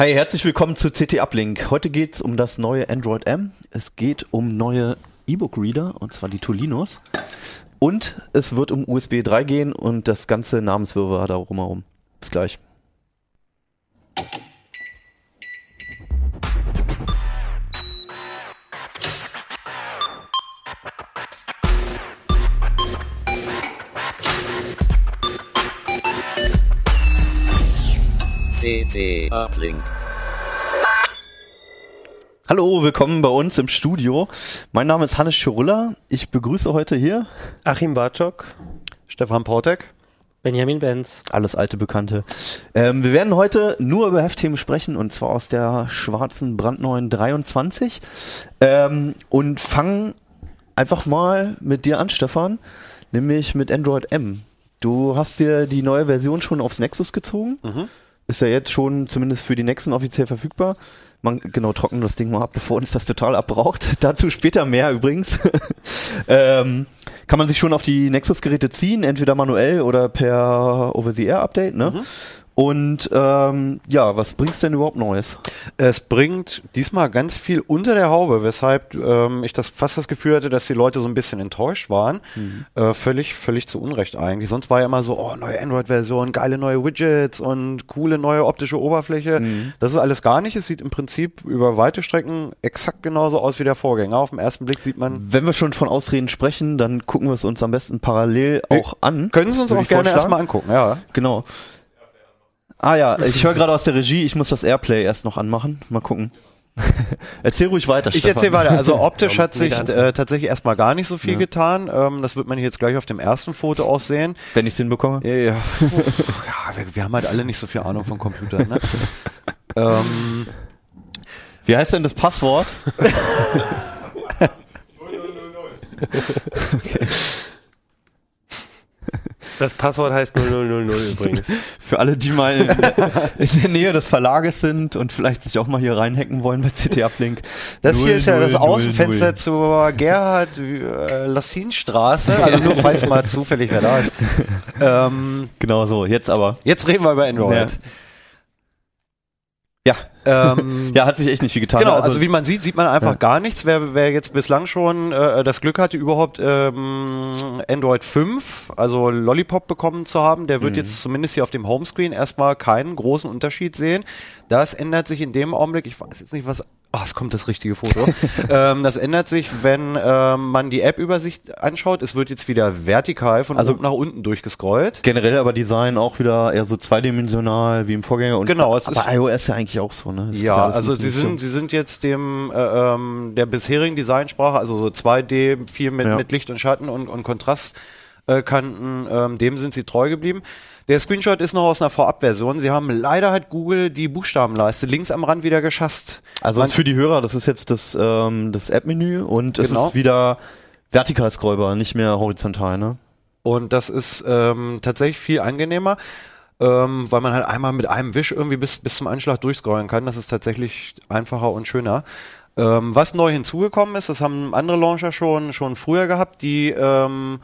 Hi, herzlich willkommen zu CT Uplink. Heute geht es um das neue Android M. Es geht um neue E-Book-Reader, und zwar die Tolinos. Und es wird um USB 3 gehen und das ganze Namenswirrwarr darum herum. Bis gleich. CT Uplink. Hallo, willkommen bei uns im Studio. Mein Name ist Hannes Schirulla. Ich begrüße heute hier Achim Bartschok, Stefan Portek. Benjamin Benz. alles alte Bekannte. Ähm, wir werden heute nur über Heftthemen sprechen und zwar aus der schwarzen brandneuen 23 ähm, und fangen einfach mal mit dir an, Stefan, nämlich mit Android M. Du hast dir die neue Version schon aufs Nexus gezogen. Ist ja jetzt schon zumindest für die nächsten offiziell verfügbar. Man, genau, trocknen das Ding mal ab, bevor uns das total abbraucht. Dazu später mehr übrigens. ähm, kann man sich schon auf die Nexus-Geräte ziehen, entweder manuell oder per Over-the-Air-Update, ne? Und ähm, ja, was bringt's denn überhaupt Neues? Es bringt diesmal ganz viel unter der Haube, weshalb ähm, ich das fast das Gefühl hatte, dass die Leute so ein bisschen enttäuscht waren. Äh, völlig, völlig zu Unrecht eigentlich. Sonst war ja immer so, oh, neue Android-Version, geile neue Widgets und coole neue optische Oberfläche. Das ist alles gar nicht. Es sieht im Prinzip über weite Strecken exakt genauso aus wie der Vorgänger. Auf den ersten Blick sieht man. Wenn wir schon von Ausreden sprechen, dann gucken wir es uns am besten parallel auch an. Können Sie uns auch gerne erstmal angucken, ja. Genau. Ah ja, ich höre gerade aus der Regie, ich muss das Airplay erst noch anmachen. Mal gucken. Erzähl ruhig weiter, Ich erzähle weiter. Also optisch hat sich äh, tatsächlich erstmal gar nicht so viel Ja. getan. Ähm, das wird man hier jetzt gleich auf dem ersten Foto auch sehen. Wenn ich es hinbekomme. Ja, ja. Puh, ja wir, wir haben halt alle nicht so viel Ahnung von Computern. Ne? ähm, Wie heißt denn das Passwort? Das Passwort heißt 0000 übrigens. Für alle, die mal in, in der Nähe des Verlages sind und vielleicht sich auch mal hier reinhacken wollen bei CT Uplink. das Null, hier ist ja null, das null, Außenfenster null. zur Gerhard äh, Lassin-Straße. Also nur falls mal zufällig wer da ist. Ähm, Genau so, jetzt aber. jetzt reden wir über Android. Ja, Ähm, ja hat sich echt nicht viel getan. Genau, also, wie man sieht, sieht man einfach Ja. gar nichts. Wer, wer jetzt bislang schon äh, das Glück hatte, überhaupt ähm, Android 5, also Lollipop bekommen zu haben, der Mhm. wird jetzt zumindest hier auf dem Homescreen erstmal keinen großen Unterschied sehen. Das ändert sich in dem Augenblick, ich weiß jetzt nicht, was. Ah, es kommt das richtige Foto. ähm, das ändert sich, wenn ähm, man die App-Übersicht anschaut. Es wird jetzt wieder vertikal von Also- oben nach unten durchgescrollt. Generell aber Design auch wieder eher so zweidimensional wie im Vorgänger. Und Genau, es aber ist- iOS ja eigentlich auch so, ne? Es Ja, also sie sind, sie sind jetzt dem äh, ähm, der bisherigen Designsprache, also so 2D, viel mit, Ja. mit Licht und Schatten und, und Kontrastkanten, ähm, dem sind sie treu geblieben. Der Screenshot ist noch aus einer Vorabversion. Sie haben leider hat Google die Buchstabenleiste links am Rand wieder geschasst. Also für die Hörer, das ist jetzt das, ähm, das App-Menü und es Genau. ist wieder vertikal scrollbar, nicht mehr horizontal, ne? Und das ist ähm, tatsächlich viel angenehmer, ähm, weil man halt einmal mit einem Wisch irgendwie bis, bis zum Anschlag durchscrollen kann. Das ist tatsächlich einfacher und schöner. Ähm, was neu hinzugekommen ist, das haben andere Launcher schon, schon früher gehabt, die ähm,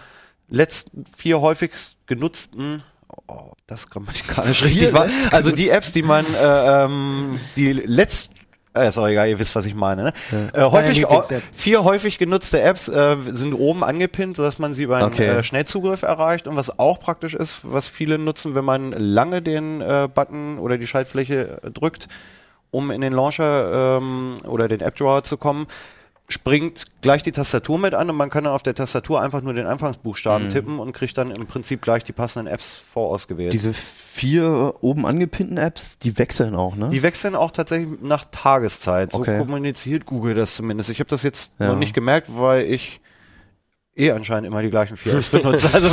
letzten vier häufigst genutzten Oh, das grammatikalisch richtig war. Also die Apps, die man, äh, ähm, die letzt, äh, ist auch egal, ihr wisst, was ich meine. Ne? Äh, häufig, Lieblings-App. vier häufig genutzte Apps äh, sind oben angepinnt, sodass man sie über einen Okay. äh, Schnellzugriff erreicht. Und was auch praktisch ist, was viele nutzen, wenn man lange den äh, Button oder die Schaltfläche äh, drückt, um in den Launcher ähm, oder den App Drawer zu kommen, springt gleich die Tastatur mit an und man kann dann auf der Tastatur einfach nur den Anfangsbuchstaben tippen und kriegt dann im Prinzip gleich die passenden Apps vorausgewählt. Diese vier oben angepinnten Apps, die wechseln auch, ne? Die wechseln auch tatsächlich nach Tageszeit. So Okay. kommuniziert Google das zumindest. Ich habe das jetzt Ja. noch nicht gemerkt, weil ich eh anscheinend immer die gleichen vier Apps benutze. Also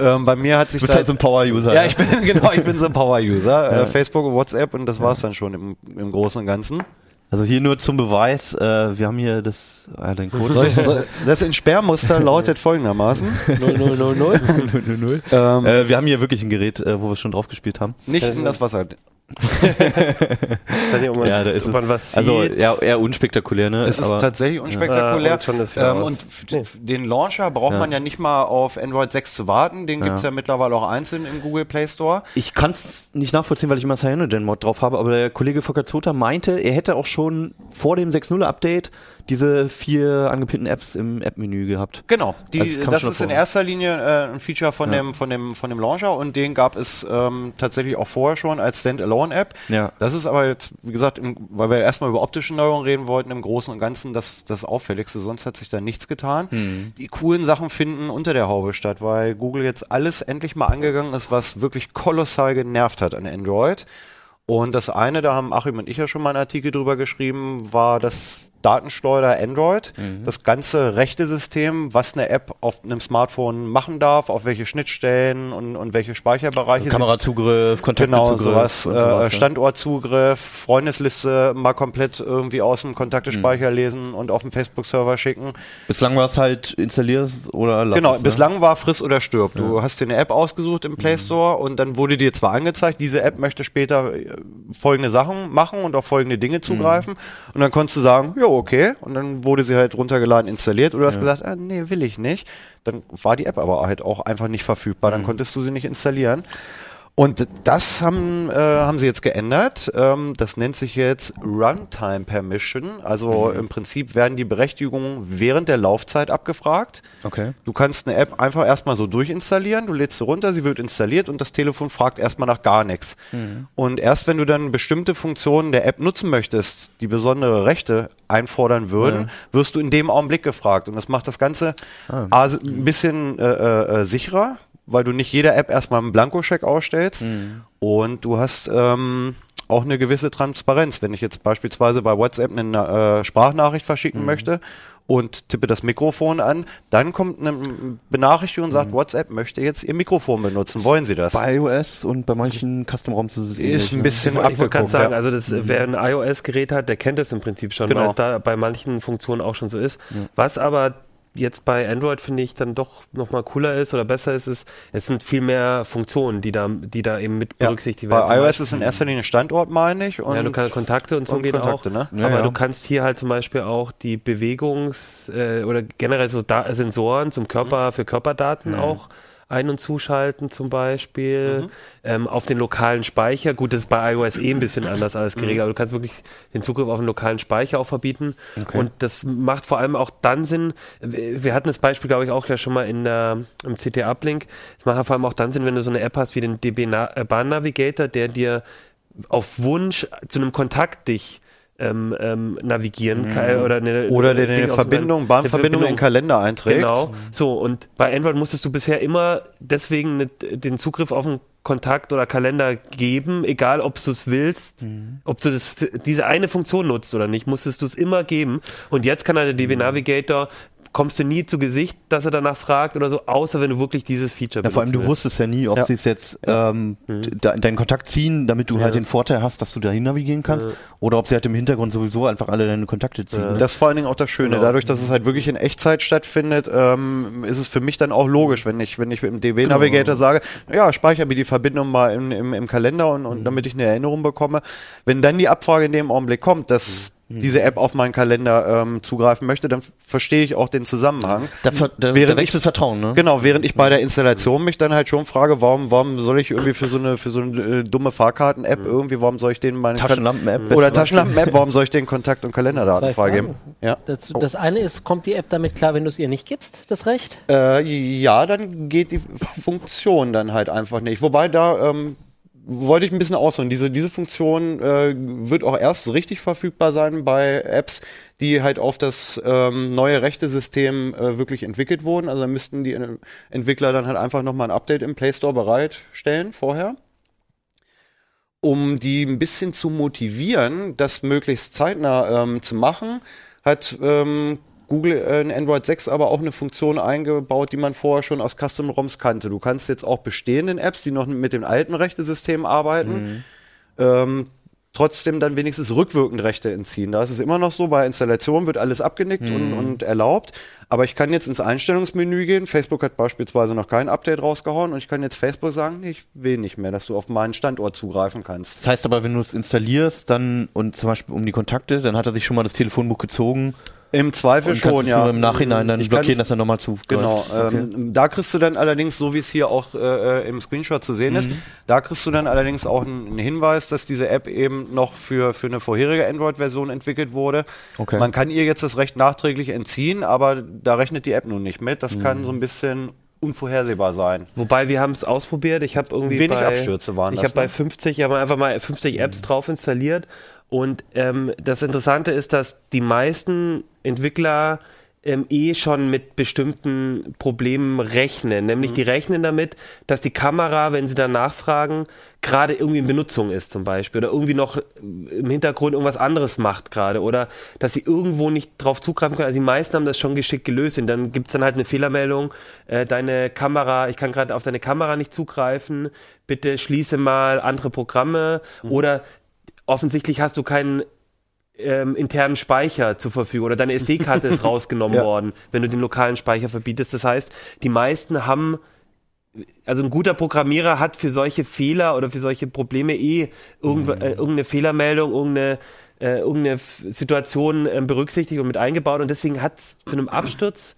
ähm, bei mir hat sich Du bist halt so ein Power-User. ja, ich bin genau, ich bin so ein Power-User. Äh, Facebook und WhatsApp und das war's dann schon im, im Großen und Ganzen. Also hier nur zum Beweis, äh, wir haben hier das, äh, den Code. Das Entsperrmuster lautet folgendermaßen. 0000. Ähm, äh, wir haben hier wirklich ein Gerät, äh, wo wir schon drauf gespielt haben. nicht in das Wasser. Ja, da ist es. man was Also eher, eher unspektakulär, ne? Es ist Aber- tatsächlich unspektakulär. Ja, und ähm, und f- den Launcher braucht Ja. man ja nicht mal auf Android 6 zu warten. Den Ja. gibt's ja mittlerweile auch einzeln im Google Play Store. Ich kann es nicht nachvollziehen, weil ich immer Cyanogen-Mod drauf habe, aber der Kollege Focacciota meinte, er hätte auch schon vor dem 6.0-Update diese vier angepinnten Apps im App-Menü gehabt. Genau, die, Also das das ist in erster Linie äh, ein Feature von, Ja. dem, von, dem, von dem Launcher und den gab es ähm, tatsächlich auch vorher schon als Standalone-App. Ja. Das ist aber jetzt, wie gesagt, im, weil wir erstmal über optische Neuerungen reden wollten, im Großen und Ganzen das, das Auffälligste. Sonst hat sich da nichts getan. Hm. Die coolen Sachen finden unter der Haube statt, weil Google jetzt alles endlich mal angegangen ist, was wirklich kolossal genervt hat an Android. Und das eine, da haben Achim und ich ja schon mal einen Artikel drüber geschrieben, war das Datenschleuder Android. Mhm. Das ganze rechte System, was eine App auf einem Smartphone machen darf, auf welche Schnittstellen und, und welche Speicherbereiche sie Kamerazugriff, Genau, Kontaktzugriff. sowas, und äh, sowas, ja. Standortzugriff, Freundesliste mal komplett irgendwie aus dem Kontaktespeicher lesen und auf den Facebook-Server schicken. Bislang war es halt installierst oder lass genau, es, ne? bislang war friss oder stirb. Du hast dir eine App ausgesucht im Play Store und dann wurde dir zwar angezeigt, diese App möchte später äh, folgende Sachen machen und auf folgende Dinge zugreifen und dann konntest du sagen, jo, okay, und dann wurde sie halt runtergeladen, installiert. Oder du hast gesagt, ah, nee, will ich nicht. Dann war die App aber halt auch einfach nicht verfügbar, dann konntest du sie nicht installieren. Und das haben, äh, haben sie jetzt geändert. Ähm, das nennt sich jetzt Runtime Permission. Also im Prinzip werden die Berechtigungen während der Laufzeit abgefragt. Okay. Du kannst eine App einfach erstmal so durchinstallieren, du lädst sie runter, sie wird installiert und das Telefon fragt erstmal nach gar nichts. Und erst wenn du dann bestimmte Funktionen der App nutzen möchtest, die besondere Rechte einfordern würden, wirst du in dem Augenblick gefragt. Und das macht das Ganze A, ein bisschen äh, äh, äh, sicherer, weil du nicht jeder App erstmal einen Blankoscheck ausstellst und du hast ähm, auch eine gewisse Transparenz. Wenn ich jetzt beispielsweise bei WhatsApp eine äh, Sprachnachricht verschicken möchte und tippe das Mikrofon an, dann kommt eine Benachrichtigung und sagt, WhatsApp möchte jetzt ihr Mikrofon benutzen. Wollen Sie das? Bei iOS und bei manchen Custom-ROMs ist es ähnlich, ist ein ne? bisschen Ich wollte sagen, ja. also das, wer ein iOS-Gerät hat, der kennt das im Prinzip schon, Genau. weil es da bei manchen Funktionen auch schon so ist. Was aber jetzt bei Android finde ich dann doch nochmal cooler ist oder besser ist, ist, es sind viel mehr Funktionen, die da, die da eben mit Ja. berücksichtigt werden. Bei Zum iOS ist in erster Linie Standort, meine ich. Und ja, du kannst Kontakte und so und gehen Kontakte, auch. ne? Ja, aber ja. du kannst hier halt zum Beispiel auch die Bewegungs- äh, oder generell so da Sensoren zum Körper, für Körperdaten auch ein- und zuschalten zum Beispiel. Ähm, auf den lokalen Speicher. Gut, das ist bei iOS eh ein bisschen anders alles geregelt, aber du kannst wirklich den Zugriff auf den lokalen Speicher auch verbieten. Und das macht vor allem auch dann Sinn. Wir hatten das Beispiel, glaube ich, auch ja schon mal in der, im CT-Uplink. Es macht vor allem auch dann Sinn, wenn du so eine App hast wie den DB äh, Bahn Navigator, der dir auf Wunsch zu einem Kontakt dich ähm, ähm, navigieren kann oder eine, Oder eine eine Verbindung, Bahnverbindung in den Kalender einträgt. Genau. So, und bei Android musstest du bisher immer deswegen ne, den Zugriff auf einen Kontakt oder Kalender geben, egal ob du es willst, ob du das, diese eine Funktion nutzt oder nicht, musstest du es immer geben. Und jetzt kann der DB Navigator kommst du nie zu Gesicht, dass er danach fragt oder so, außer wenn du wirklich dieses Feature Ja, vor allem, du willst. wusstest ja nie, ob Ja. sie es jetzt ähm, de deinen Kontakt ziehen, damit du halt den Vorteil hast, dass du dahin navigieren kannst, oder ob sie halt im Hintergrund sowieso einfach alle deine Kontakte ziehen. Ne? Das ist vor allen Dingen auch das Schöne. Genau. Dadurch, dass es halt wirklich in Echtzeit stattfindet, ähm, ist es für mich dann auch logisch, wenn ich, wenn ich im DB-Navigator sage, ja, speichere mir die Verbindung mal im, im, im Kalender und, und damit ich eine Erinnerung bekomme. Wenn dann die Abfrage in dem Augenblick kommt, dass diese App auf meinen Kalender ähm, zugreifen möchte, dann verstehe ich auch den Zusammenhang. Da, ver- da, Während da wächst das Vertrauen, ne? Genau, während ich bei der Installation mich dann halt schon frage, warum, warum soll ich irgendwie für so eine, für so eine äh, dumme Fahrkarten-App irgendwie, warum soll ich denen meine Taschenlampen-App. Oder Taschenlampen-App, warum soll ich den Kontakt- und Kalenderdaten Zwei freigeben? Ja. Das, das eine ist, kommt die App damit klar, wenn du es ihr nicht gibst, das Recht? Äh, ja, dann geht die Funktion dann halt einfach nicht. Wobei da ähm, wollte ich ein bisschen ausholen. Diese, diese Funktion äh, wird auch erst richtig verfügbar sein bei Apps, die halt auf das ähm, neue Rechte-System äh, wirklich entwickelt wurden. Also müssten die Entwickler dann halt einfach nochmal ein Update im Play Store bereitstellen vorher. Um die ein bisschen zu motivieren, das möglichst zeitnah ähm, zu machen, hat ähm, Google äh, in Android 6 aber auch eine Funktion eingebaut, die man vorher schon aus Custom ROMs kannte. Du kannst jetzt auch bestehenden Apps, die noch mit dem alten Rechtesystem arbeiten, ähm, trotzdem dann wenigstens rückwirkend Rechte entziehen. Da ist es immer noch so, bei Installation wird alles abgenickt und, und erlaubt. Aber ich kann jetzt ins Einstellungsmenü gehen. Facebook hat beispielsweise noch kein Update rausgehauen und ich kann jetzt Facebook sagen, ich will nicht mehr, dass du auf meinen Standort zugreifen kannst. Das heißt aber, wenn du es installierst, dann und zum Beispiel um die Kontakte, dann hat er sich schon mal das Telefonbuch gezogen Im Zweifel und schon, ja. nur im Nachhinein dann Ich blockieren, dass er nochmal zu. Genau, ähm, da kriegst du dann allerdings, so wie es hier auch äh, äh, im Screenshot zu sehen Mhm. ist, da kriegst du dann allerdings auch einen, Hinweis, dass diese App eben noch für, für eine vorherige Android-Version entwickelt wurde. Okay. Man kann ihr jetzt das Recht nachträglich entziehen, aber da rechnet die App nun nicht mit. Das Mhm. kann so ein bisschen unvorhersehbar sein. Wobei wir haben es ausprobiert. Ich habe irgendwie Wenig bei, Abstürze waren Ich habe bei ne? 50, ich habe einfach mal 50 Apps drauf installiert und ähm, das Interessante ist, dass die meisten Entwickler ähm, eh schon mit bestimmten Problemen rechnen. Nämlich die rechnen damit, dass die Kamera, wenn sie dann nachfragen, gerade irgendwie in Benutzung ist zum Beispiel oder irgendwie noch im Hintergrund irgendwas anderes macht gerade oder dass sie irgendwo nicht drauf zugreifen können. Also die meisten haben das schon geschickt gelöst und dann gibt es dann halt eine Fehlermeldung, äh, deine Kamera, ich kann gerade auf deine Kamera nicht zugreifen, bitte schließe mal andere Programme oder offensichtlich hast du keinen ähm, internen Speicher zur Verfügung oder deine SD-Karte ist rausgenommen Ja. worden, wenn du den lokalen Speicher verbietest. Das heißt, die meisten haben also ein guter Programmierer hat für solche Fehler oder für solche Probleme eh irgendw äh, irgendeine Fehlermeldung, irgendeine, äh, irgendeine Situation ähm, berücksichtigt und mit eingebaut und deswegen hat zu einem Absturz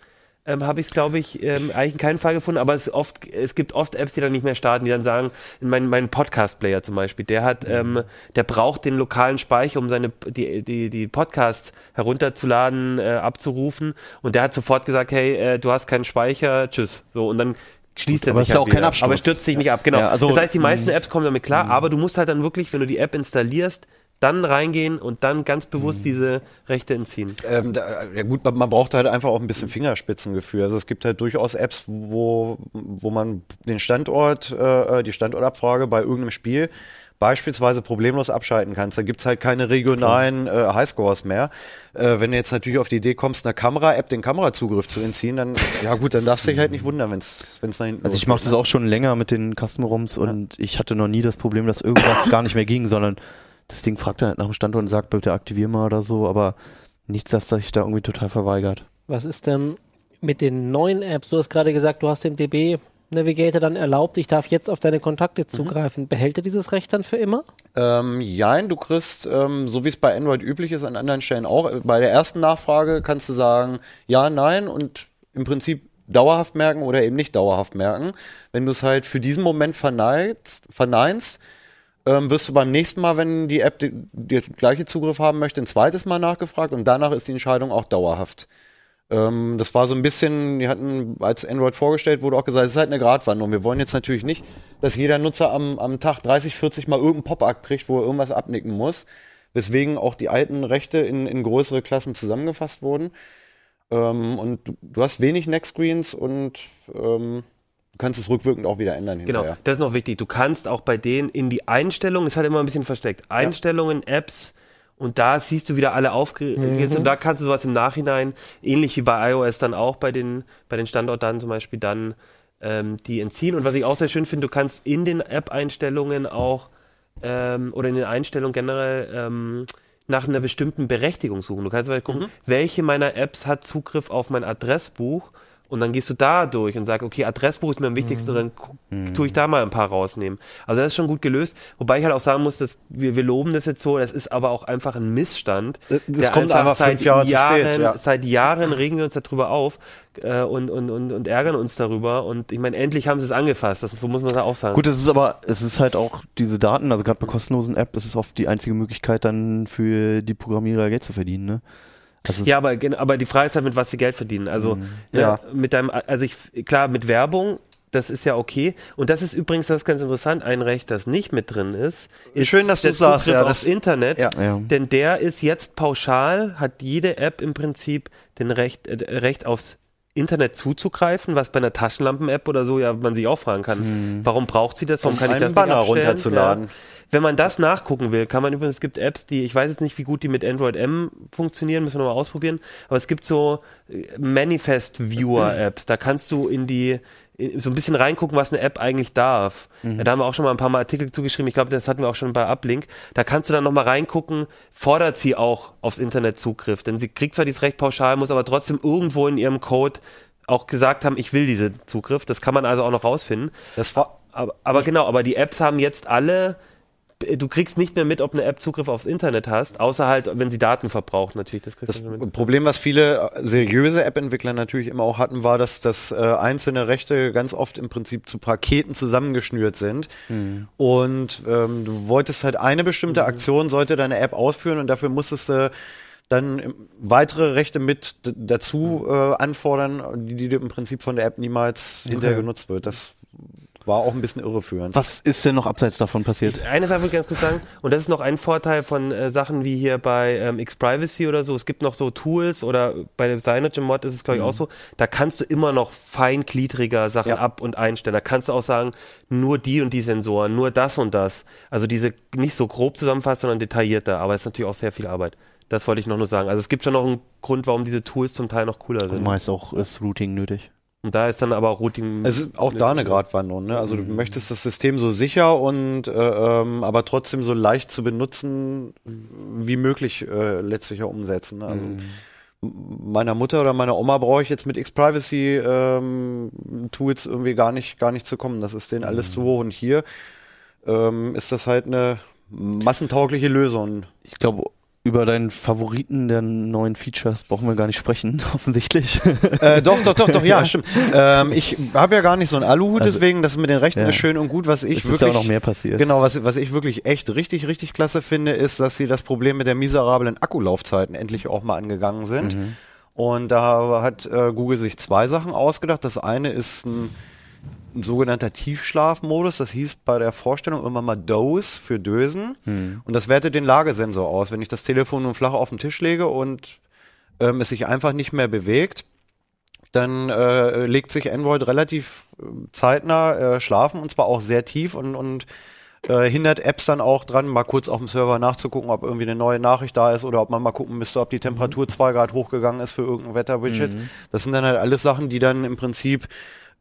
ähm, habe ich es, glaube ich, ähm, eigentlich in keinem Fall gefunden, aber es, oft, es gibt oft Apps, die dann nicht mehr starten, die dann sagen, mein, mein Podcast-Player zum Beispiel, der hat, ähm, der braucht den lokalen Speicher, um seine die, die, die Podcasts herunterzuladen, äh, abzurufen und der hat sofort gesagt, hey, äh, du hast keinen Speicher, tschüss. So und dann schließt er aber sich ist ja halt auch kein wieder. Aber er stürzt sich nicht ab, genau. Ja, also- das heißt, die meisten Apps kommen damit klar, aber du musst halt dann wirklich, wenn du die App installierst, dann reingehen und dann ganz bewusst diese Rechte entziehen. Ähm, da, ja gut, man, man braucht halt einfach auch ein bisschen Fingerspitzengefühl. Also es gibt halt durchaus Apps, wo, wo man den Standort, äh, die Standortabfrage bei irgendeinem Spiel beispielsweise problemlos abschalten kannst. Da gibt's halt keine regionalen äh, Highscores mehr. Äh, wenn du jetzt natürlich auf die Idee kommst, einer Kamera-App den Kamerazugriff zu entziehen, dann, ja gut, dann darfst du dich halt nicht wundern, wenn's wenn's nach hinten Also ich mache das ne? auch schon länger mit den Custom ROMs und ich hatte noch nie das Problem, dass irgendwas gar nicht mehr ging, sondern das Ding fragt dann halt nach dem Standort und sagt, bitte aktivier mal oder so, aber nichts, dass sich da irgendwie total verweigert. Was ist denn mit den neuen Apps? Du hast gerade gesagt, du hast dem DB Navigator dann erlaubt, ich darf jetzt auf deine Kontakte zugreifen. Behält er dieses Recht dann für immer? Ähm, jein, du kriegst, ähm, so wie es bei Android üblich ist, an anderen Stellen auch, äh, bei der ersten Nachfrage kannst du sagen, ja, nein und im Prinzip dauerhaft merken oder eben nicht dauerhaft merken. Wenn du es halt für diesen Moment verneinst, verneinst ähm, wirst du beim nächsten Mal, wenn die App die, die gleiche Zugriff haben möchte, ein zweites Mal nachgefragt und danach ist die Entscheidung auch dauerhaft. Ähm, das war so ein bisschen, die hatten, als Android vorgestellt wurde, auch gesagt, es ist halt eine Gratwanderung. Wir wollen jetzt natürlich nicht, dass jeder Nutzer am, am Tag 30, 40 Mal irgendeinen Pop-up kriegt, wo er irgendwas abnicken muss. Weswegen auch die alten Rechte in, in größere Klassen zusammengefasst wurden. Ähm, und du, du hast wenig Neckscreens und ähm, kannst es rückwirkend auch wieder ändern Genau, hinterher. das ist noch wichtig. Du kannst auch bei denen in die Einstellungen, ist halt immer ein bisschen versteckt, Einstellungen, Apps und da siehst du wieder alle aufgelistet und da kannst du sowas im Nachhinein, ähnlich wie bei iOS dann auch bei den, bei den Standortdaten zum Beispiel dann ähm, die entziehen. Und was ich auch sehr schön finde, du kannst in den App-Einstellungen auch ähm, oder in den Einstellungen generell ähm, nach einer bestimmten Berechtigung suchen. Du kannst mal gucken, welche meiner Apps hat Zugriff auf mein Adressbuch und dann gehst du da durch und sagst, okay, Adressbuch ist mir am wichtigsten und dann gu- tue ich da mal ein paar rausnehmen. Also das ist schon gut gelöst, wobei ich halt auch sagen muss, dass wir, wir loben das jetzt so, das ist aber auch einfach ein Missstand. Äh, das kommt einfach seit fünf Jahre zu Jahren, spät, ja. Seit Jahren regen wir uns darüber auf äh, und, und, und, und ärgern uns darüber und ich meine, endlich haben sie es angefasst, das, so muss man da auch sagen. Gut, es ist aber, es ist halt auch diese Daten, also gerade bei kostenlosen App, das ist oft die einzige Möglichkeit dann für die Programmierer Geld zu verdienen, ne? Also Ja, aber, aber die Frage ist halt, mit was sie Geld verdienen. Also, ne, Ja. mit deinem, also ich, klar, mit Werbung, das ist ja okay. Und das ist übrigens, das ist ganz interessant, ein Recht, das nicht mit drin ist. ist Schön, dass der du's sagst, ja, das- Internet. ja. Ja. Denn der ist jetzt pauschal, hat jede App im Prinzip den Recht, äh, Recht aufs Internet zuzugreifen, was bei einer Taschenlampen-App oder so ja man sich auch fragen kann, warum braucht sie das? Warum Hm. Um kann ich das Banner runterzuladen. Ja. Wenn man das nachgucken will, kann man übrigens, es gibt Apps, die, ich weiß jetzt nicht, wie gut die mit Android M funktionieren, müssen wir nochmal ausprobieren, aber es gibt so äh, Manifest-Viewer-Apps, da kannst du in die, so ein bisschen reingucken, was eine App eigentlich darf. Mhm. Da haben wir auch schon mal ein paar Mal Artikel zugeschrieben. Ich glaube, das hatten wir auch schon bei Uplink. Da kannst du dann nochmal reingucken, fordert sie auch aufs Internet Zugriff. Denn sie kriegt zwar dieses Recht pauschal, muss aber trotzdem irgendwo in ihrem Code auch gesagt haben, ich will diese Zugriff. Das kann man also auch noch rausfinden. Das war aber, aber genau, aber die Apps haben jetzt alle du kriegst nicht mehr mit, ob eine App Zugriff aufs Internet hast, außer halt, wenn sie Daten verbraucht, natürlich. Das, das Problem, was viele seriöse App-Entwickler natürlich immer auch hatten, war, dass, dass äh, einzelne Rechte ganz oft im Prinzip zu Paketen zusammengeschnürt sind. Mhm. Und ähm, du wolltest halt eine bestimmte mhm. Aktion, sollte deine App ausführen und dafür musstest du dann weitere Rechte mit dazu mhm. äh, anfordern, die, die im Prinzip von der App niemals okay. hinterher genutzt wird. Das war auch ein bisschen irreführend. Was ist denn noch abseits davon passiert? Ich, eine Sache würde ich ganz kurz sagen, und das ist noch ein Vorteil von äh, Sachen wie hier bei ähm, X-Privacy oder so. Es gibt noch so Tools oder bei dem Cyanogen-Mod ist es, glaube ich, mhm. auch so. Da kannst du immer noch feingliedriger Sachen ja. ab- und einstellen. Da kannst du auch sagen, nur die und die Sensoren, nur das und das. Also diese nicht so grob zusammenfasst, sondern detaillierter. Aber es ist natürlich auch sehr viel Arbeit. Das wollte ich noch nur sagen. Also es gibt schon noch einen Grund, warum diese Tools zum Teil noch cooler sind. Und meist auch ist Routing nötig. Und da ist dann aber auch Routing. Es ist auch da eine Gratwanderung. Ne? Also du mhm. möchtest das System so sicher und äh, ähm, aber trotzdem so leicht zu benutzen wie möglich äh, letztlich auch umsetzen. Ne? Also mhm. meiner Mutter oder meiner Oma brauche ich jetzt mit X-Privacy ähm, Tools irgendwie gar nicht gar nicht zu kommen. Das ist denen alles mhm. zu hoch und hier ähm, ist das halt eine massentaugliche Lösung. Ich glaube über deinen Favoriten der neuen Features brauchen wir gar nicht sprechen, offensichtlich. Äh, doch, doch, doch, doch, ja, stimmt. Ähm, ich habe ja gar nicht so ein Aluhut, also, deswegen, das mit den Rechten ja. ist schön und gut. Was ich es wirklich. Ist ja auch noch mehr passiert. Genau, was, was ich wirklich echt richtig, richtig klasse finde, ist, dass sie das Problem mit der miserablen Akkulaufzeiten endlich auch mal angegangen sind. Mhm. Und da hat äh, Google sich zwei Sachen ausgedacht. Das eine ist ein ein sogenannter Tiefschlafmodus. Das hieß bei der Vorstellung immer mal Dose für Dösen. Hm. Und das wertet den Lagesensor aus. Wenn ich das Telefon nun flach auf den Tisch lege und ähm, es sich einfach nicht mehr bewegt, dann äh, legt sich Android relativ äh, zeitnah äh, schlafen und zwar auch sehr tief und, und äh, hindert Apps dann auch dran, mal kurz auf dem Server nachzugucken, ob irgendwie eine neue Nachricht da ist oder ob man mal gucken müsste, ob die Temperatur zwei Grad hochgegangen ist für irgendein Wetterwidget. Mhm. Das sind dann halt alles Sachen, die dann im Prinzip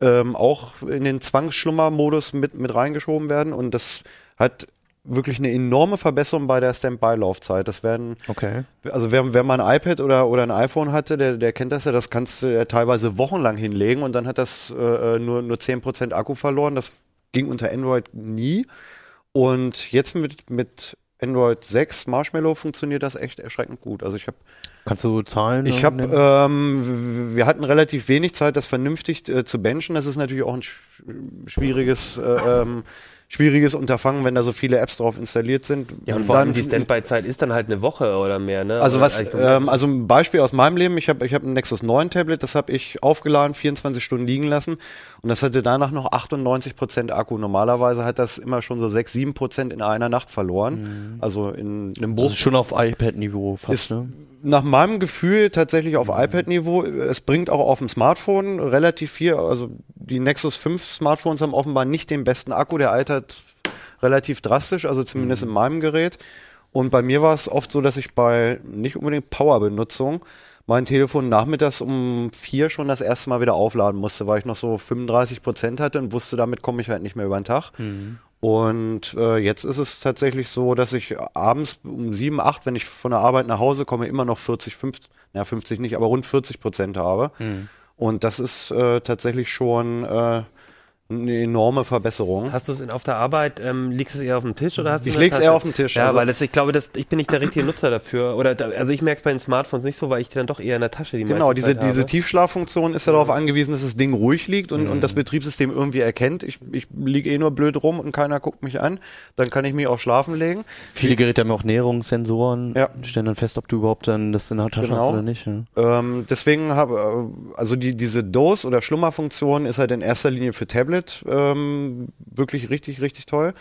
ähm, auch in den Zwangsschlummermodus mit, mit reingeschoben werden. Und das hat wirklich eine enorme Verbesserung bei der Standby-Laufzeit. Das werden, okay. also wer, wer mal ein iPad oder, oder ein iPhone hatte, der, der kennt das ja, das kannst du ja teilweise wochenlang hinlegen und dann hat das äh, äh nur, nur 10% Akku verloren. Das ging unter Android nie. Und jetzt mit, mit Android 6 Marshmallow funktioniert das echt erschreckend gut. Also ich habe Kannst du Zahlen? Ich habe, ähm, wir hatten relativ wenig Zeit, das vernünftig äh, zu benchen. Das ist natürlich auch ein sch schwieriges äh, ähm, schwieriges Unterfangen, wenn da so viele Apps drauf installiert sind. Ja, und vor allem die Standby-Zeit ist dann halt eine Woche oder mehr, ne? Also was, ähm, also ein Beispiel aus meinem Leben, ich habe ich hab ein Nexus 9 Tablet, das habe ich aufgeladen, 24 Stunden liegen lassen und das hatte danach noch 98 Prozent Akku. Normalerweise hat das immer schon so 6, 7 Prozent in einer Nacht verloren. Mhm. Also in einem Bruch. Das ist schon auf iPad-Niveau fast, ist, ne? Nach meinem Gefühl tatsächlich auf mhm. iPad-Niveau. Es bringt auch auf dem Smartphone relativ viel. Also die Nexus 5 Smartphones haben offenbar nicht den besten Akku. Der altert relativ drastisch, also zumindest mhm. in meinem Gerät. Und bei mir war es oft so, dass ich bei nicht unbedingt Power-Benutzung mein Telefon nachmittags um vier schon das erste Mal wieder aufladen musste, weil ich noch so 35 Prozent hatte und wusste, damit komme ich halt nicht mehr über den Tag. Mhm. Und äh, jetzt ist es tatsächlich so, dass ich abends um sieben, acht, wenn ich von der Arbeit nach Hause komme, immer noch 40, 50, na 50 nicht, aber rund 40 Prozent habe. Mhm. Und das ist äh, tatsächlich schon äh, eine enorme Verbesserung. Hast du es auf der Arbeit, ähm, liegst du es eher auf dem Tisch oder hast du Ich lege es eher auf dem Tisch. Ja, also weil das, ich glaube, das, ich bin nicht der richtige Nutzer dafür. Oder da, also ich merke es bei den Smartphones nicht so, weil ich die dann doch eher in der Tasche die Genau, diese, Zeit diese Tiefschlaffunktion ist ja darauf angewiesen, dass das Ding ruhig liegt und, mhm. und das Betriebssystem irgendwie erkennt. Ich, ich liege eh nur blöd rum und keiner guckt mich an. Dann kann ich mich auch schlafen legen. Viele Geräte haben auch Näherungssensoren, ja. stellen dann fest, ob du überhaupt dann das in der Tasche genau. hast oder nicht. Ja. Ähm, deswegen habe, also die, diese Dose- oder Schlummerfunktion ist halt in erster Linie für Tablet ähm, wirklich richtig, richtig toll.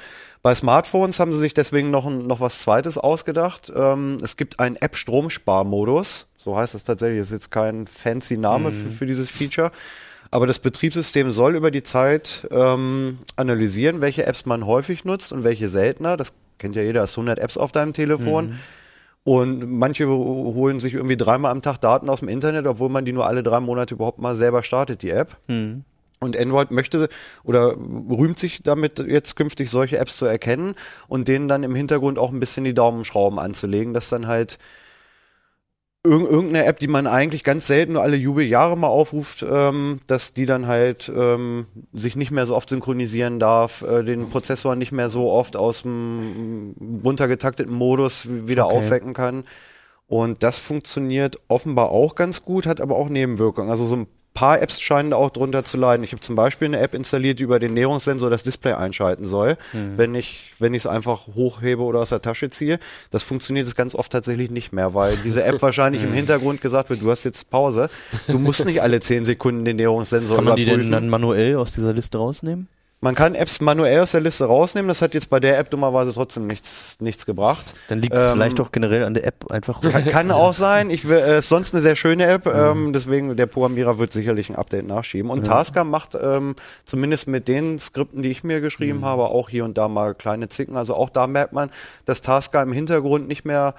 Bei Smartphones haben sie sich deswegen noch, noch was Zweites ausgedacht. Ähm, es gibt einen App-Stromsparmodus. So heißt es tatsächlich. Das ist jetzt kein fancy Name mhm. für, für dieses Feature. Aber das Betriebssystem soll über die Zeit ähm, analysieren, welche Apps man häufig nutzt und welche seltener. Das kennt ja jeder, hast 100 Apps auf deinem Telefon. Mhm. Und manche holen sich irgendwie dreimal am Tag Daten aus dem Internet, obwohl man die nur alle drei Monate überhaupt mal selber startet, die App. Mhm. Und Android möchte oder rühmt sich damit jetzt künftig solche Apps zu erkennen und denen dann im Hintergrund auch ein bisschen die Daumenschrauben anzulegen, dass dann halt irg irgendeine App, die man eigentlich ganz selten nur alle Jubeljahre mal aufruft, ähm, dass die dann halt ähm, sich nicht mehr so oft synchronisieren darf, äh, den Prozessor nicht mehr so oft aus dem runtergetakteten Modus wieder Okay. aufwecken kann. Und das funktioniert offenbar auch ganz gut, hat aber auch Nebenwirkungen. Also so ein paar Apps scheinen da auch drunter zu leiden. Ich habe zum Beispiel eine App installiert, die über den Näherungssensor das Display einschalten soll, wenn ich wenn ich es einfach hochhebe oder aus der Tasche ziehe. Das funktioniert jetzt ganz oft tatsächlich nicht mehr, weil diese App wahrscheinlich im Hintergrund gesagt wird, du hast jetzt Pause. Du musst nicht alle 10 Sekunden den Näherungssensor Kann man die überprüfen. denn dann manuell aus dieser Liste rausnehmen? Man kann Apps manuell aus der Liste rausnehmen. Das hat jetzt bei der App dummerweise trotzdem nichts, nichts gebracht. Dann liegt es Ähm, vielleicht doch generell an der App einfach. Kann, kann auch sein. Ich will, äh, ist sonst eine sehr schöne App. Mhm. Ähm, deswegen der Programmierer wird sicherlich ein Update nachschieben. Und Tasker macht ähm, zumindest mit den Skripten, die ich mir Mhm. geschrieben habe, auch hier und da mal kleine Zicken. Also auch da merkt man, dass Tasker im Hintergrund nicht mehr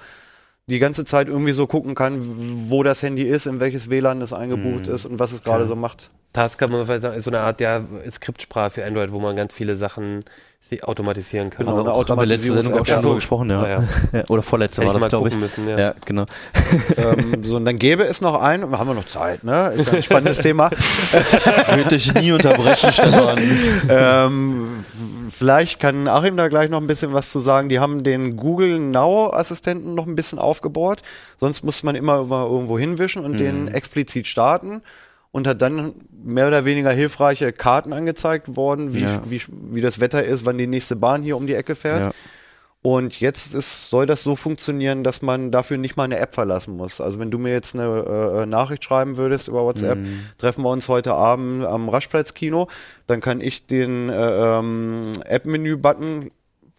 die ganze Zeit irgendwie so gucken kann, wo das Handy ist, in welches WLAN es eingebucht Mhm. ist und was es gerade so macht. Tasker man vielleicht sagen, ist so eine Art ja, Skriptsprache für Android, wo man ganz viele Sachen sie automatisieren kann. Genau, eine haben wir letzte Sendung auch schon Ja. drüber gesprochen, ja. Ja. ja. Oder vorletzte Hätte war ich das, mal glaube ich. müssen, ja. Ja, genau. ähm, so, und dann gäbe es noch einen, haben wir noch Zeit, ne? Ist ja ein spannendes Thema. Würde dich nie unterbrechen, Stefan. ähm, vielleicht kann Achim da gleich noch ein bisschen was zu sagen. Die haben den Google Now Assistenten noch ein bisschen aufgebohrt. Sonst muss man immer, immer irgendwo hinwischen und den explizit starten und hat dann mehr oder weniger hilfreiche Karten angezeigt worden, wie, Ja. wie, wie das Wetter ist, wann die nächste Bahn hier um die Ecke fährt. Ja. Und jetzt ist, soll das so funktionieren, dass man dafür nicht mal eine App verlassen muss. Also wenn du mir jetzt eine äh, Nachricht schreiben würdest über WhatsApp, Mhm. treffen wir uns heute Abend am Raschplatz-Kino, dann kann ich den äh, ähm, App-Menü-Button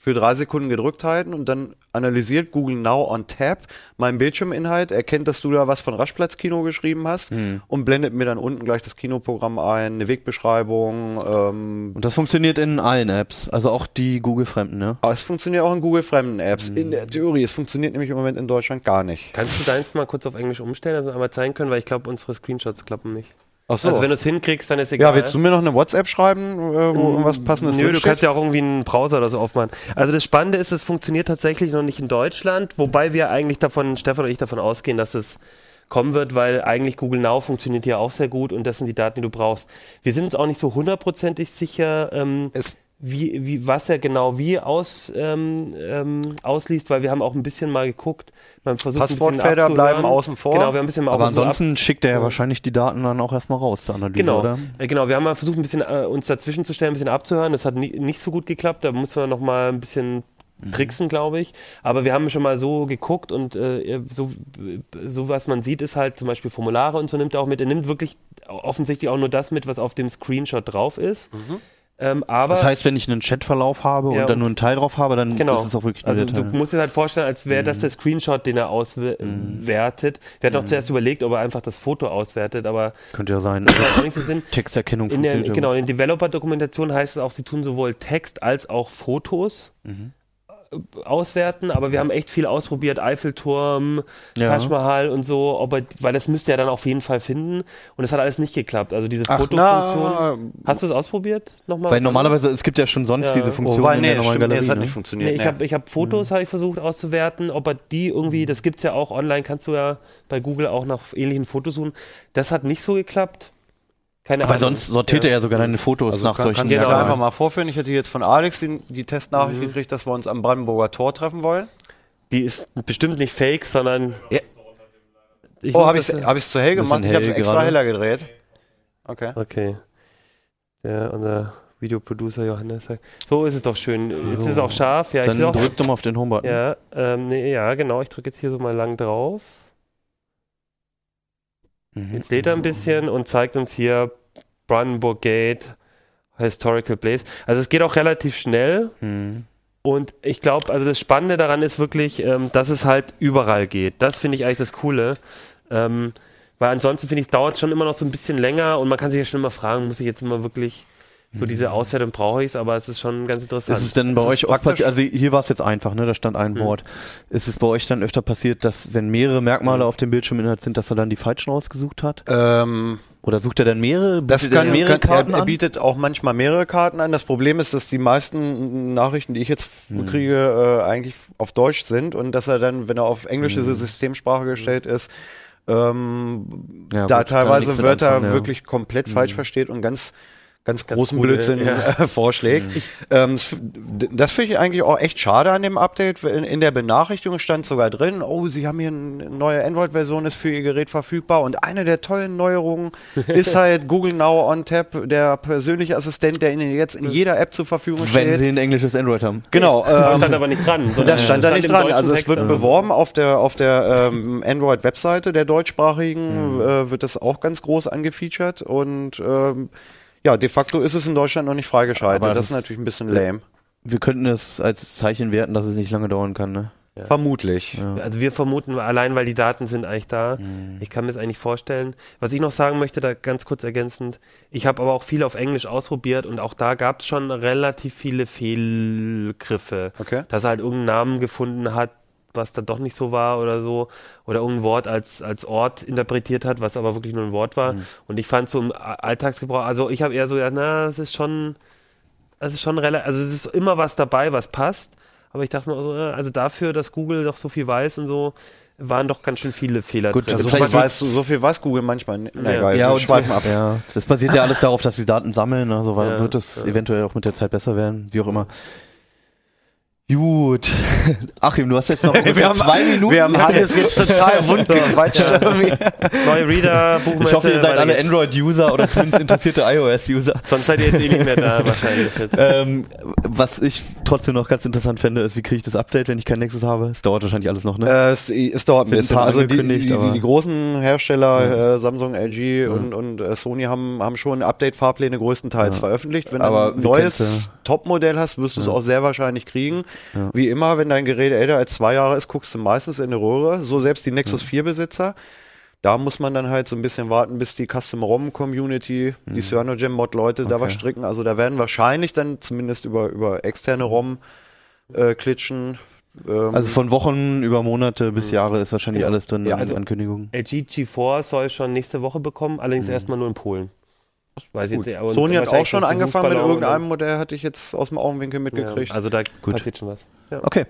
für drei Sekunden gedrückt halten und dann analysiert Google Now on Tab meinen Bildschirminhalt, erkennt, dass du da was von Raschplatz-Kino geschrieben hast Mhm. und blendet mir dann unten gleich das Kinoprogramm ein, eine Wegbeschreibung, ähm, Und das funktioniert in allen Apps, also auch die Google-Fremden, ne? aber es funktioniert auch in Google-Fremden-Apps. In der Theorie, es funktioniert nämlich im Moment in Deutschland gar nicht. Kannst du deins mal kurz auf Englisch umstellen, also einmal zeigen können, weil ich glaube, unsere Screenshots klappen nicht. So. Also wenn du es hinkriegst, dann ist egal. ja, willst du mir noch eine WhatsApp schreiben, äh, wo irgendwas passendes Nö, du kannst ja auch irgendwie einen Browser oder so aufmachen. Also das Spannende ist, es funktioniert tatsächlich noch nicht in Deutschland, wobei wir eigentlich davon, Stefan und ich davon ausgehen, dass es kommen wird, weil eigentlich Google Now funktioniert hier auch sehr gut und das sind die Daten, die du brauchst. Wir sind uns auch nicht so hundertprozentig sicher, ähm, Es- wie, wie, was er genau wie aus, ähm, ähm, ausliest, weil wir haben auch ein bisschen mal geguckt. Man versucht ein bisschen Passwortfelder abzuhören. bleiben außen vor. Genau, wir haben ein bisschen mal Aber auch so ansonsten schickt er ja wahrscheinlich die Daten dann auch erstmal raus zur Analyse, Genau, oder? äh, genau. Wir haben mal versucht, ein bisschen äh, uns dazwischen zu stellen, ein bisschen abzuhören. Das hat ni nicht so gut geklappt. Da muss man noch mal ein bisschen Mhm. tricksen, glaube ich. Aber wir haben schon mal so geguckt und äh, so, so was man sieht, ist halt zum Beispiel Formulare und so nimmt er auch mit. Er nimmt wirklich offensichtlich auch nur das mit, was auf dem Screenshot drauf ist. Ähm, aber Das heißt, wenn ich einen Chatverlauf habe Ja, und dann nur einen Teil drauf habe, dann Genau. ist es auch wirklich Also der du musst dir halt vorstellen, als wäre Mhm. das der Screenshot, den er auswertet. Wir hatten auch zuerst überlegt, ob er einfach das Foto auswertet, aber Könnte ja sein. Sinn. Texterkennung In von der, genau, in Developer-Dokumentation heißt es auch, sie tun sowohl Text als auch Fotos Mhm. Auswerten, aber wir haben echt viel ausprobiert, Eiffelturm, Ja. Taj Mahal und so, ob er, weil das müsste er dann auf jeden Fall finden und es hat alles nicht geklappt. Also diese Ach, Fotofunktion. na, Hast du es ausprobiert? Nochmal? Weil normalerweise, es gibt ja schon sonst Ja. diese Funktion Wobei, in nee, der das normalen stimmt, nee, Galerie. das hat ne? nicht funktioniert. Nee, ich nee. habe ich hab Fotos habe ich versucht auszuwerten, ob er die irgendwie, das gibt es ja auch online, kannst du ja bei Google auch nach ähnlichen Fotos suchen. Das hat nicht so geklappt. Keine Weil Ahnung. sonst sortiert er ja sogar deine Fotos Also nach kann, solchen kannst du Genau. ja einfach mal vorführen. Ich hatte jetzt von Alex die, die Testnachricht Mhm. gekriegt, dass wir uns am Brandenburger Tor treffen wollen. die ist bestimmt nicht fake, sondern. Ja. Ich oh, habe ich das- hab ich's zu hell gemacht? Ich habe es extra gerade. heller gedreht. Okay. Okay. Ja, unser Videoproducer Johannes sagt. So ist es doch schön. Jetzt So. ist es auch scharf. Ja, ich Dann sehe auch. drück doch mal auf den Homebutton. Ja, ähm, nee, ja, genau. Ich drücke jetzt hier so mal lang drauf. Mhm. Jetzt lädt er ein bisschen und zeigt uns hier Brandenburg Gate, Historical Place. Also es geht auch relativ schnell. Mhm. Und ich glaube, also das Spannende daran ist wirklich, ähm, dass es halt überall geht. Das finde ich eigentlich das Coole. Ähm, weil ansonsten finde ich, es dauert schon immer noch so ein bisschen länger und man kann sich ja schon immer fragen, muss ich jetzt immer wirklich so diese Auswertung brauche ich es, aber es ist schon ganz interessant. Ist es denn bei Das euch ist oft passiert, also hier war es jetzt einfach, ne, da stand ein Mhm. Wort. Ist es bei euch dann öfter passiert, dass wenn mehrere Merkmale auf dem Bildschirminhalt sind, dass er dann die falschen rausgesucht hat? Ähm, Oder sucht er dann mehrere? Das er kann, mehrere kann Karten er, er an? bietet auch manchmal mehrere Karten an. Das Problem ist, dass die meisten Nachrichten, die ich jetzt Hm. kriege, äh, eigentlich auf Deutsch sind und dass er dann, wenn er auf englische Hm. Systemsprache gestellt ist, ähm, Ja, da gut, teilweise Wörter anfangen, ja. wirklich komplett falsch versteht und ganz ganz, Ganz großen coole, Blödsinn ja. äh, vorschlägt. Ähm, das das finde ich eigentlich auch echt schade an dem Update. In, in der Benachrichtigung stand sogar drin, oh, Sie haben hier eine neue Android-Version, ist für Ihr Gerät verfügbar. Und eine der tollen Neuerungen ist halt Google Now on Tap, der persönliche Assistent, der Ihnen jetzt in jeder App zur Verfügung Wenn steht. sie ein englisches Android haben. Genau. Ähm, stand aber nicht dran. das stand da nicht dran. Also es wird dran. beworben auf der auf der ähm, Android-Webseite der deutschsprachigen Mhm. äh, wird das auch ganz groß angefeatured und ähm, ja, de facto ist es in Deutschland noch nicht freigeschaltet. Aber das, das ist natürlich ein bisschen lame. Wir könnten es als Zeichen werten, dass es nicht lange dauern kann, ne? Vermutlich. Also wir vermuten allein, weil die Daten sind eigentlich da. Mhm. Ich kann mir das eigentlich vorstellen. Was ich noch sagen möchte, da ganz kurz ergänzend, ich habe aber auch viel auf Englisch ausprobiert und auch da gab es schon relativ viele Fehlgriffe. Okay. Dass er halt irgendeinen Namen gefunden hat, was dann doch nicht so war oder so. Oder irgendein Wort als, als Ort interpretiert hat, was aber wirklich nur ein Wort war. Und ich fand so im Alltagsgebrauch, also ich habe eher so gedacht, na, es ist schon, es ist schon relativ, also es ist immer was dabei, was passt. Aber ich dachte mir so, ja, also dafür, dass Google doch so viel weiß und so, waren doch ganz schön viele Fehler Gut, drin. Also so Vielleicht weiß, so viel weiß Google manchmal. Na Ja. egal, Ja, und schweifen ab. Ja, das basiert ja alles darauf, dass die Daten sammeln, also weil Ja, wird es ja. eventuell auch mit der Zeit besser werden, wie auch immer. Gut. Achim, du hast jetzt noch ungefähr haben- zwei Minuten. Wir haben Hannes jetzt total wund. Neue Reader, Buchmesse. ich hoffe, ihr seid alle. Android-User oder zumindest interessierte iOS-User. Sonst seid ihr jetzt eh nicht mehr da wahrscheinlich. Ähm, was ich trotzdem noch ganz interessant fände, ist, wie kriege ich das Update, wenn ich kein Nexus habe? Es dauert wahrscheinlich alles noch, ne? Äh, es, es dauert ein bisschen. Also die, die, angekündigt, die, aber- die großen Hersteller, äh, Samsung, LG und, und äh, Sony haben, haben schon Update-Fahrpläne größtenteils Ja. veröffentlicht. Wenn Aber du ein neues Top-Modell hast, wirst du es Ja. auch sehr wahrscheinlich kriegen. Ja. Wie immer, wenn dein Gerät älter als zwei Jahre ist, guckst du meistens in eine Röhre. So selbst die Nexus 4-Besitzer. Da muss man dann halt so ein bisschen warten, bis die Custom-ROM-Community, die CyanoGem-Mod-Leute da Mhm. Okay. was stricken. Also da werden wahrscheinlich dann zumindest über, über externe ROM äh, klitschen. Ähm, Also von Wochen über Monate bis Jahre ist wahrscheinlich Ja. alles drin Ja, also- Ankündigungen. LG G4 soll schon nächste Woche bekommen, allerdings erstmal nur in Polen. Weiß jetzt nicht, aber Sony hat auch schon angefangen mit irgendeinem Modell, hatte ich jetzt aus dem Augenwinkel mitgekriegt. Ja, also da Gut. passiert schon was. Ja. Okay.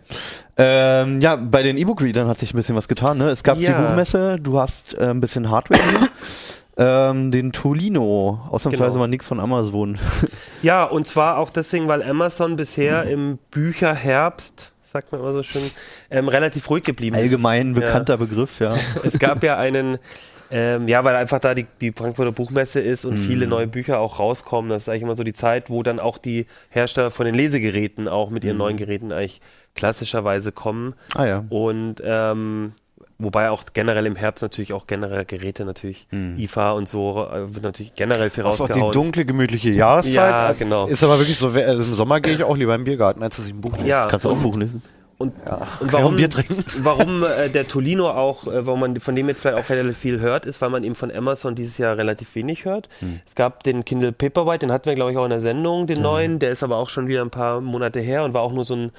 Ähm, ja, bei den E-Book-Readern hat sich ein bisschen was getan. Ne? Es gab Ja. die Buchmesse, du hast äh, ein bisschen Hardware ähm, den Tolino, ausnahmsweise Genau. mal nichts von Amazon. Ja, und zwar auch deswegen, weil Amazon bisher im Bücherherbst, sagt man immer so schön, ähm, relativ ruhig geblieben ist. Allgemein bekannter Begriff, ja. Es gab ja einen, ähm, ja, weil einfach da die, die Frankfurter Buchmesse ist und viele neue Bücher auch rauskommen. Das ist eigentlich immer so die Zeit, wo dann auch die Hersteller von den Lesegeräten auch mit ihren neuen Geräten eigentlich klassischerweise kommen. Ah ja. Und ähm, wobei auch generell im Herbst natürlich auch generell Geräte natürlich, IFA und so, äh, wird natürlich generell viel Das ist auch die rausgehauen. dunkle, gemütliche Jahreszeit. Ja, genau. Ist aber wirklich so, also im Sommer gehe ich auch lieber im Biergarten, als dass ich ein Buch lese. Ja, Kannst du auch ein Buch lesen? Und, und ich auch warum, ein Bier trinken? warum äh, der Tolino auch, äh, warum man von dem jetzt vielleicht auch relativ viel hört, ist, weil man eben von Amazon dieses Jahr relativ wenig hört. Es gab den Kindle Paperwhite, den hatten wir, glaube ich, auch in der Sendung, den neuen. Der ist aber auch schon wieder ein paar Monate her und war auch nur so ein,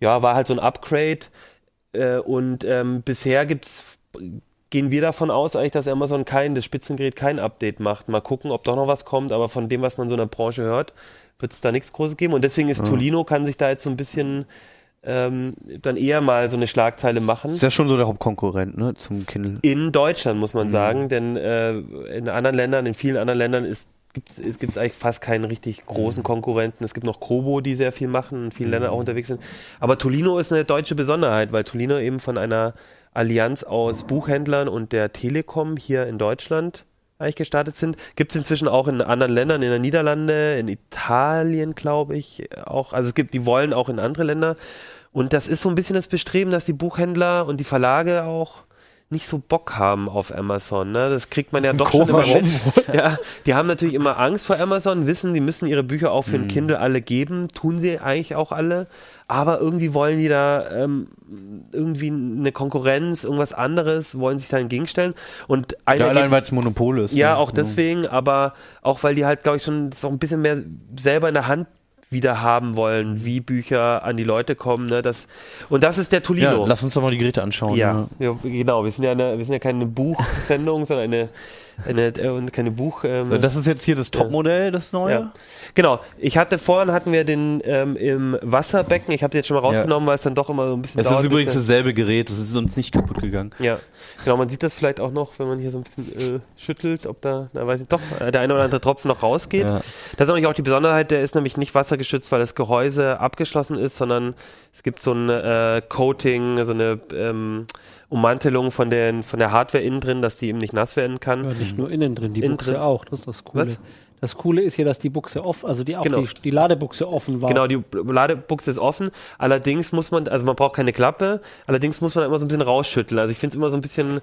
ja, war halt so ein Upgrade. Äh, und ähm, bisher gibt's gehen wir davon aus, eigentlich, dass Amazon kein, das Spitzengerät kein Update macht. Mal gucken, ob doch noch was kommt, aber von dem, was man so in der Branche hört, wird es da nichts Großes geben. Und deswegen ist Tolino, kann sich da jetzt so ein bisschen ähm, dann eher mal so eine Schlagzeile machen. Ist ja schon so der Hauptkonkurrent, ne, zum Kindle. In Deutschland, muss man sagen, denn äh, in anderen Ländern, in vielen anderen Ländern ist gibt's, es gibt eigentlich fast keinen richtig großen Konkurrenten. Es gibt noch Kobo, die sehr viel machen, in vielen Ländern auch unterwegs sind. Aber Tolino ist eine deutsche Besonderheit, weil Tolino eben von einer Allianz aus Buchhändlern und der Telekom hier in Deutschland eigentlich gestartet sind. Gibt es inzwischen auch in anderen Ländern, in den Niederlande, in Italien, glaube ich, auch. Also es gibt, die wollen auch in andere Länder. Und das ist so ein bisschen das Bestreben, dass die Buchhändler und die Verlage auch nicht so Bock haben auf Amazon. Ne? Das kriegt man ja doch schon immer Komisch. mit. Ja, die haben natürlich immer Angst vor Amazon, wissen, die müssen ihre Bücher auch Mhm. für ein Kindle alle geben, tun sie eigentlich auch alle. Aber irgendwie wollen die da ähm, irgendwie eine Konkurrenz, irgendwas anderes, wollen sich da entgegenstellen. Und Ja, allein weil es Monopol ist. ja, ne? auch deswegen, aber auch weil die halt, glaube ich, schon so ein bisschen mehr selber in der Hand wieder haben wollen, wie Bücher an die Leute kommen. Ne? Das, und das ist der Ja, Tolino. lass uns doch mal die Geräte anschauen. Ja, ja, genau. Wir sind ja, eine, wir sind ja keine Buchsendung, sondern eine, eine äh, und keine Buch. Ähm, So, das ist jetzt hier das Topmodell, das neue. ja. Genau. Ich hatte vorhin hatten wir den ähm, im Wasserbecken. Ich habe den jetzt schon mal rausgenommen, weil es dann doch immer so ein bisschen Es dauert, ist übrigens der- dasselbe Gerät, das ist uns nicht kaputt gegangen. ja, genau, man sieht das vielleicht auch noch, wenn man hier so ein bisschen äh, schüttelt, ob da, na, weiß ich doch, äh, der eine oder andere Tropfen noch rausgeht. Ja. Das ist nämlich auch die Besonderheit, der ist nämlich nicht wassergeschützt, weil das Gehäuse abgeschlossen ist, sondern es gibt so ein äh, Coating, so eine ähm, Ummantelung von, den, von der Hardware innen drin, dass die eben nicht nass werden kann. Ja, nicht nur innen drin, die Innen Buchse drin. auch. Das ist das Coole. Was? Das Coole ist ja, dass die Buchse offen, also die auch Genau. die, die Ladebuchse offen war. Genau, die Ladebuchse ist offen. Allerdings muss man, also man braucht keine Klappe, allerdings muss man immer so ein bisschen rausschütteln. Also ich finde es immer so ein bisschen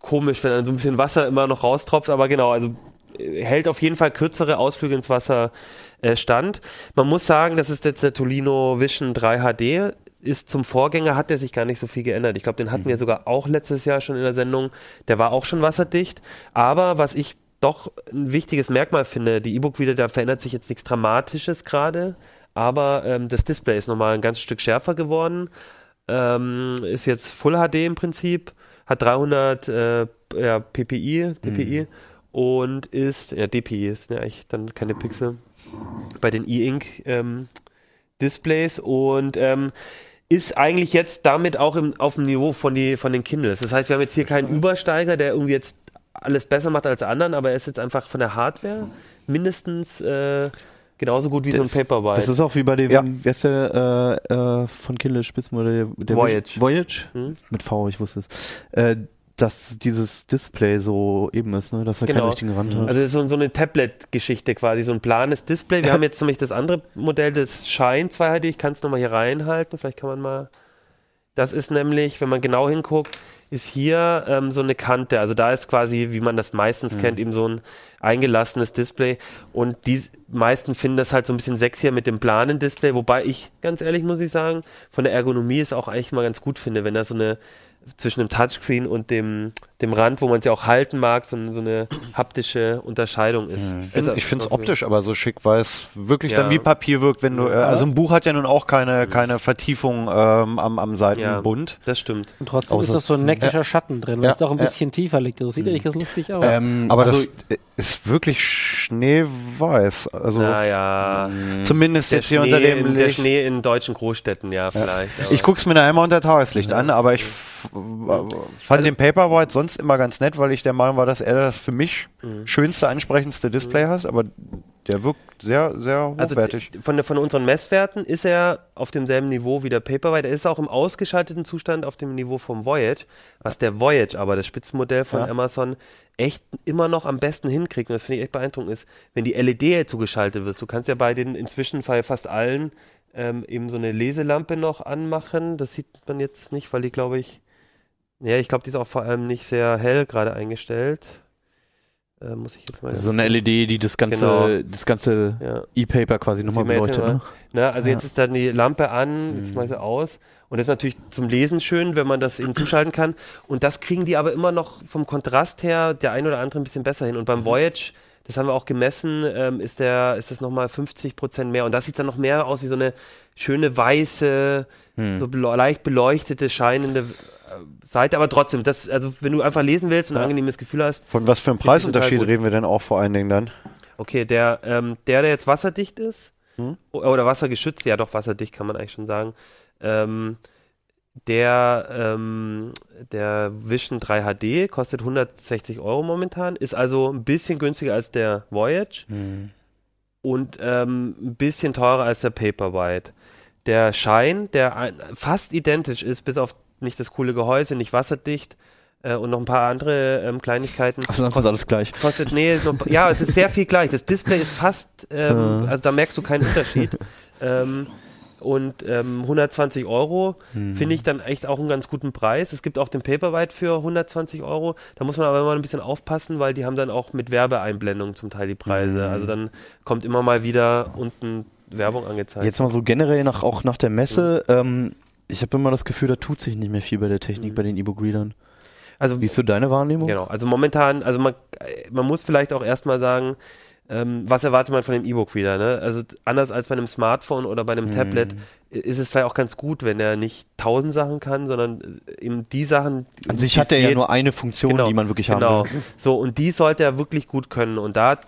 komisch, wenn dann so ein bisschen Wasser immer noch raustropft, aber genau, also äh, hält auf jeden Fall kürzere Ausflüge ins Wasser äh, stand. Man muss sagen, das ist jetzt der Tolino Vision 3 HD. Ist zum Vorgänger hat der sich gar nicht so viel geändert. Ich glaube, den hatten wir sogar auch letztes Jahr schon in der Sendung. Der war auch schon wasserdicht. Aber was ich doch ein wichtiges Merkmal finde, die E-Book wieder, da verändert sich jetzt nichts Dramatisches gerade, aber ähm, das Display ist nochmal ein ganzes Stück schärfer geworden. Ähm, ist jetzt Full HD im Prinzip, hat 300 äh, ja, PPI, DPI und ist, ja, DPI ist ja eigentlich dann keine Pixel bei den E-Ink ähm, Displays und ähm, ist eigentlich jetzt damit auch im, auf dem Niveau von, die, von den Kindles. Das heißt, wir haben jetzt hier keinen Übersteiger, der irgendwie jetzt alles besser macht als der anderen, aber er ist jetzt einfach von der Hardware mindestens äh, genauso gut wie so ein Paperwhite. Das ist auch wie bei dem, Ja. wer ist der äh, äh, von Kindle Spitzenmodell? Der Voyage. Voyage? Hm? Mit V, ich wusste es. Dass dieses Display so eben ist, ne? dass er Genau. keinen richtigen Rand hat. Also es ist so, so eine Tablet-Geschichte quasi, so ein planes Display. Wir haben jetzt nämlich das andere Modell, das Shine 2HD. Ich kann es nochmal hier reinhalten, vielleicht kann man mal. Das ist nämlich, wenn man genau hinguckt, ist hier ähm, so eine Kante. Also da ist quasi, wie man das meistens kennt, eben so ein eingelassenes Display. Und die meisten finden das halt so ein bisschen sexier mit dem planen Display. Wobei ich, ganz ehrlich muss ich sagen, von der Ergonomie es auch eigentlich mal ganz gut finde, wenn da so eine zwischen dem Touchscreen und dem, dem Rand, wo man es ja auch halten mag, so, so eine haptische Unterscheidung ist. Also, Ich finde es optisch aber so schick, weil es wirklich dann Ja. wie Papier wirkt, wenn du, äh, also ein Buch hat ja nun auch keine, keine Vertiefung ähm, am, am Seitenbund. Das stimmt. Und trotzdem Außer ist das so ein es- neckischer Schatten drin, weil Ja, es doch ein ja. bisschen tiefer liegt. Das sieht ja nicht ganz lustig aus. Ähm, Aber also, das ist wirklich schneeweiß. Also Naja, zumindest der jetzt hier unter dem in, der. Schnee in deutschen Großstädten, ja, vielleicht. Ich guck's mir da immer unter Tageslicht an, aber ich fand den Paperwhite sonst immer ganz nett, weil ich der Meinung war, dass er das für mich Mhm. schönste, ansprechendste Display hat, aber der wirkt sehr, sehr also hochwertig. d- von, von unseren Messwerten ist er auf demselben Niveau wie der Paperwhite. Er ist auch im ausgeschalteten Zustand auf dem Niveau vom Voyage, was der Voyage aber, das Spitzenmodell von Ja. Amazon, echt immer noch am besten hinkriegt. Und das finde ich echt beeindruckend ist, wenn die LED zugeschaltet wird. Du kannst ja bei den inzwischen bei fast allen ähm, eben so eine Leselampe noch anmachen. Das sieht man jetzt nicht, weil die, glaube ich, ja, ich glaube, die ist auch vor allem nicht sehr hell gerade eingestellt. Äh, muss ich jetzt mal. so eine LED, die das ganze, Genau. das ganze ja. E-Paper quasi nochmal beleuchtet. Ne? Ne, also Ja. jetzt ist dann die Lampe an, jetzt Mhm. mal sie aus. Und das ist natürlich zum Lesen schön, wenn man das eben zuschalten kann. Und das kriegen die aber immer noch vom Kontrast her der ein oder andere ein bisschen besser hin. Und Mhm. beim Voyage, das haben wir auch gemessen, ähm, ist, der, ist das nochmal 50 Prozent mehr. Und das sieht dann noch mehr aus wie so eine schöne weiße, Hm. so bele leicht beleuchtete, scheinende Seite. Aber trotzdem, das, also wenn du einfach lesen willst und ein Ja. angenehmes Gefühl hast, Von was für einem Preisunterschied reden wir denn auch vor allen Dingen dann? Okay, der, ähm, der, der jetzt wasserdicht ist, Hm? oder wassergeschützt, ja doch, wasserdicht kann man eigentlich schon sagen, ähm, der, ähm, der Vision 3 HD kostet 160 Euro momentan, ist also ein bisschen günstiger als der Voyage und ähm, ein bisschen teurer als der Paperwhite. Der Shine, der ein, fast identisch ist, bis auf nicht das coole Gehäuse, nicht wasserdicht äh, und noch ein paar andere ähm, Kleinigkeiten, Ach, sonst ist alles gleich. Kostet, nee, noch, ja, es ist sehr viel gleich. Das Display ist fast, ähm, also da merkst du keinen Unterschied. ähm, und ähm, 120 Euro finde ich dann echt auch einen ganz guten Preis. Es gibt auch den Paperwhite für 120 Euro. Da muss man aber immer ein bisschen aufpassen, weil die haben dann auch mit Werbeeinblendungen zum Teil die Preise. Also dann kommt immer mal wieder unten Werbung angezeigt. Jetzt mal so generell nach, auch nach der Messe. Ähm, ich habe immer das Gefühl, da tut sich nicht mehr viel bei der Technik, bei den E-Book-Readern. also Wie ist so deine Wahrnehmung? Genau, also momentan, also man, man muss vielleicht auch erstmal sagen, ähm, was erwartet man von dem E-Book wieder? Ne? Also anders als bei einem Smartphone oder bei einem Mhm. Tablet ist es vielleicht auch ganz gut, wenn er nicht tausend Sachen kann, sondern äh, eben die Sachen. An sich hat er ja nur eine Funktion, Genau, die man wirklich Genau. haben will. So, und die sollte er wirklich gut können. Und da,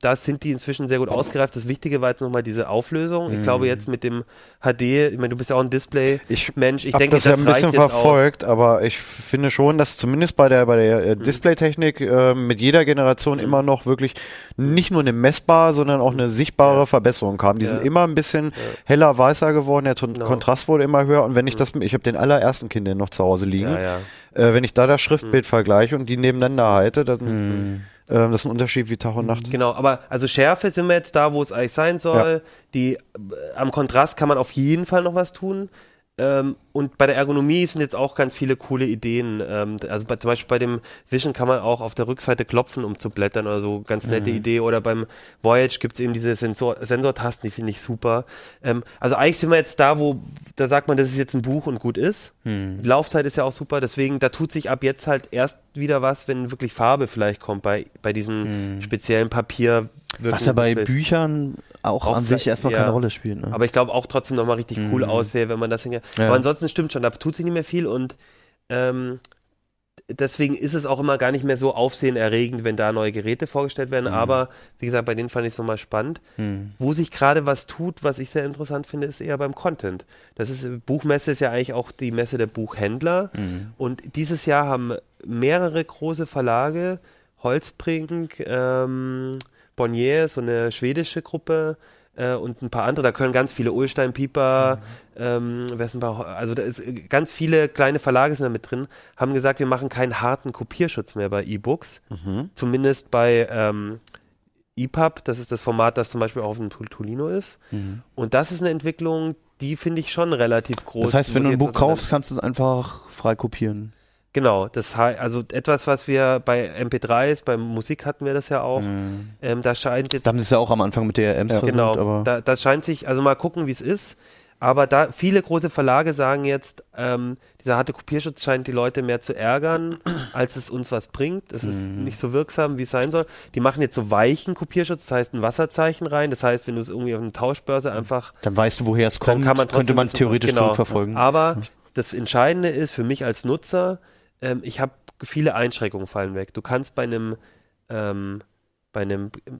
da sind die inzwischen sehr gut ausgereift. Das Wichtige war jetzt nochmal diese Auflösung. Ich glaube jetzt mit dem HD, ich meine, du bist ja auch ein Display-Mensch. Ich Ich denke, das ja ein bisschen jetzt aus. verfolgt, aber ich finde schon, dass zumindest bei der bei der Mhm. äh, Displaytechnik äh, mit jeder Generation immer noch wirklich nicht nur eine messbare, sondern auch eine sichtbare Verbesserung kam. Die Ja. sind immer ein bisschen heller, weißer geworden, der Ton Genau. Mhm. Kontrast wurde immer höher und wenn ich das, ich habe den allerersten Kind noch zu Hause liegen, Ja, ja. Äh, wenn ich da das Schriftbild Mhm. vergleiche und die nebeneinander halte, dann ähm, das ist ein Unterschied wie Tag und Nacht. Genau, aber also Schärfe sind wir jetzt da, wo es eigentlich sein soll. Die äh, am Kontrast kann man auf jeden Fall noch was tun. Ähm, und bei der Ergonomie sind jetzt auch ganz viele coole Ideen. Ähm, also bei, zum Beispiel bei dem Vision kann man auch auf der Rückseite klopfen, um zu blättern oder so. Ganz nette Idee. Oder beim Voyage gibt es eben diese Sensor Sensortasten, die finde ich super. Ähm, also eigentlich sind wir jetzt da, wo da sagt man, das ist jetzt ein Buch und gut ist. Die Laufzeit ist ja auch super. Deswegen, da tut sich ab jetzt halt erst wieder was, wenn wirklich Farbe vielleicht kommt bei, bei diesen speziellen Papier. Was ja bei Displays. Büchern auch, Auch an sich erstmal ja. keine Rolle spielt. Ne? Aber ich glaube auch trotzdem nochmal richtig cool Mhm. aussehe, wenn man das hingeht. Ja. Aber ansonsten stimmt schon, da tut sich nicht mehr viel und ähm, deswegen ist es auch immer gar nicht mehr so aufsehenerregend, wenn da neue Geräte vorgestellt Mhm. werden. Aber wie gesagt, bei denen fand ich es nochmal spannend. Hm. Wo sich gerade was tut, was ich sehr interessant finde, ist eher beim Content. Das ist, Buchmesse ist ja eigentlich auch die Messe der Buchhändler. Mhm. Und dieses Jahr haben mehrere große Verlage, Holzbrink, ähm, Bonnier, so eine schwedische Gruppe äh, und ein paar andere, da können ganz viele, Ulstein, Pieper, ähm, ein paar, also da ist äh, ganz viele kleine Verlage sind da mit drin, haben gesagt, wir machen keinen harten Kopierschutz mehr bei E-Books. Zumindest bei ähm, EPUB, das ist das Format, das zum Beispiel auch auf dem Tolino ist. Mhm. Und das ist eine Entwicklung, die finde ich schon relativ groß. Das heißt, wenn du ein Buch kaufst, kannst du es einfach frei kopieren. Genau, das also etwas, was wir bei MP3s, bei Musik hatten wir das ja auch. Ähm, da scheint jetzt Da haben sie es ja auch am Anfang mit DRMs versucht, genau, aber da, das scheint sich, also mal gucken, wie es ist. Aber da viele große Verlage sagen jetzt, ähm, dieser harte Kopierschutz scheint die Leute mehr zu ärgern, als es uns was bringt. Es ist Mhm. nicht so wirksam, wie es sein soll. Die machen jetzt so weichen Kopierschutz, das heißt ein Wasserzeichen rein. Das heißt, wenn du es irgendwie auf einer Tauschbörse einfach dann weißt du, woher es dann kommt, kann man könnte man das- theoretisch genau. zurückverfolgen. Aber das Entscheidende ist für mich als Nutzer, ähm, ich habe viele Einschränkungen fallen weg. Du kannst bei einem ähm, bei einem äh,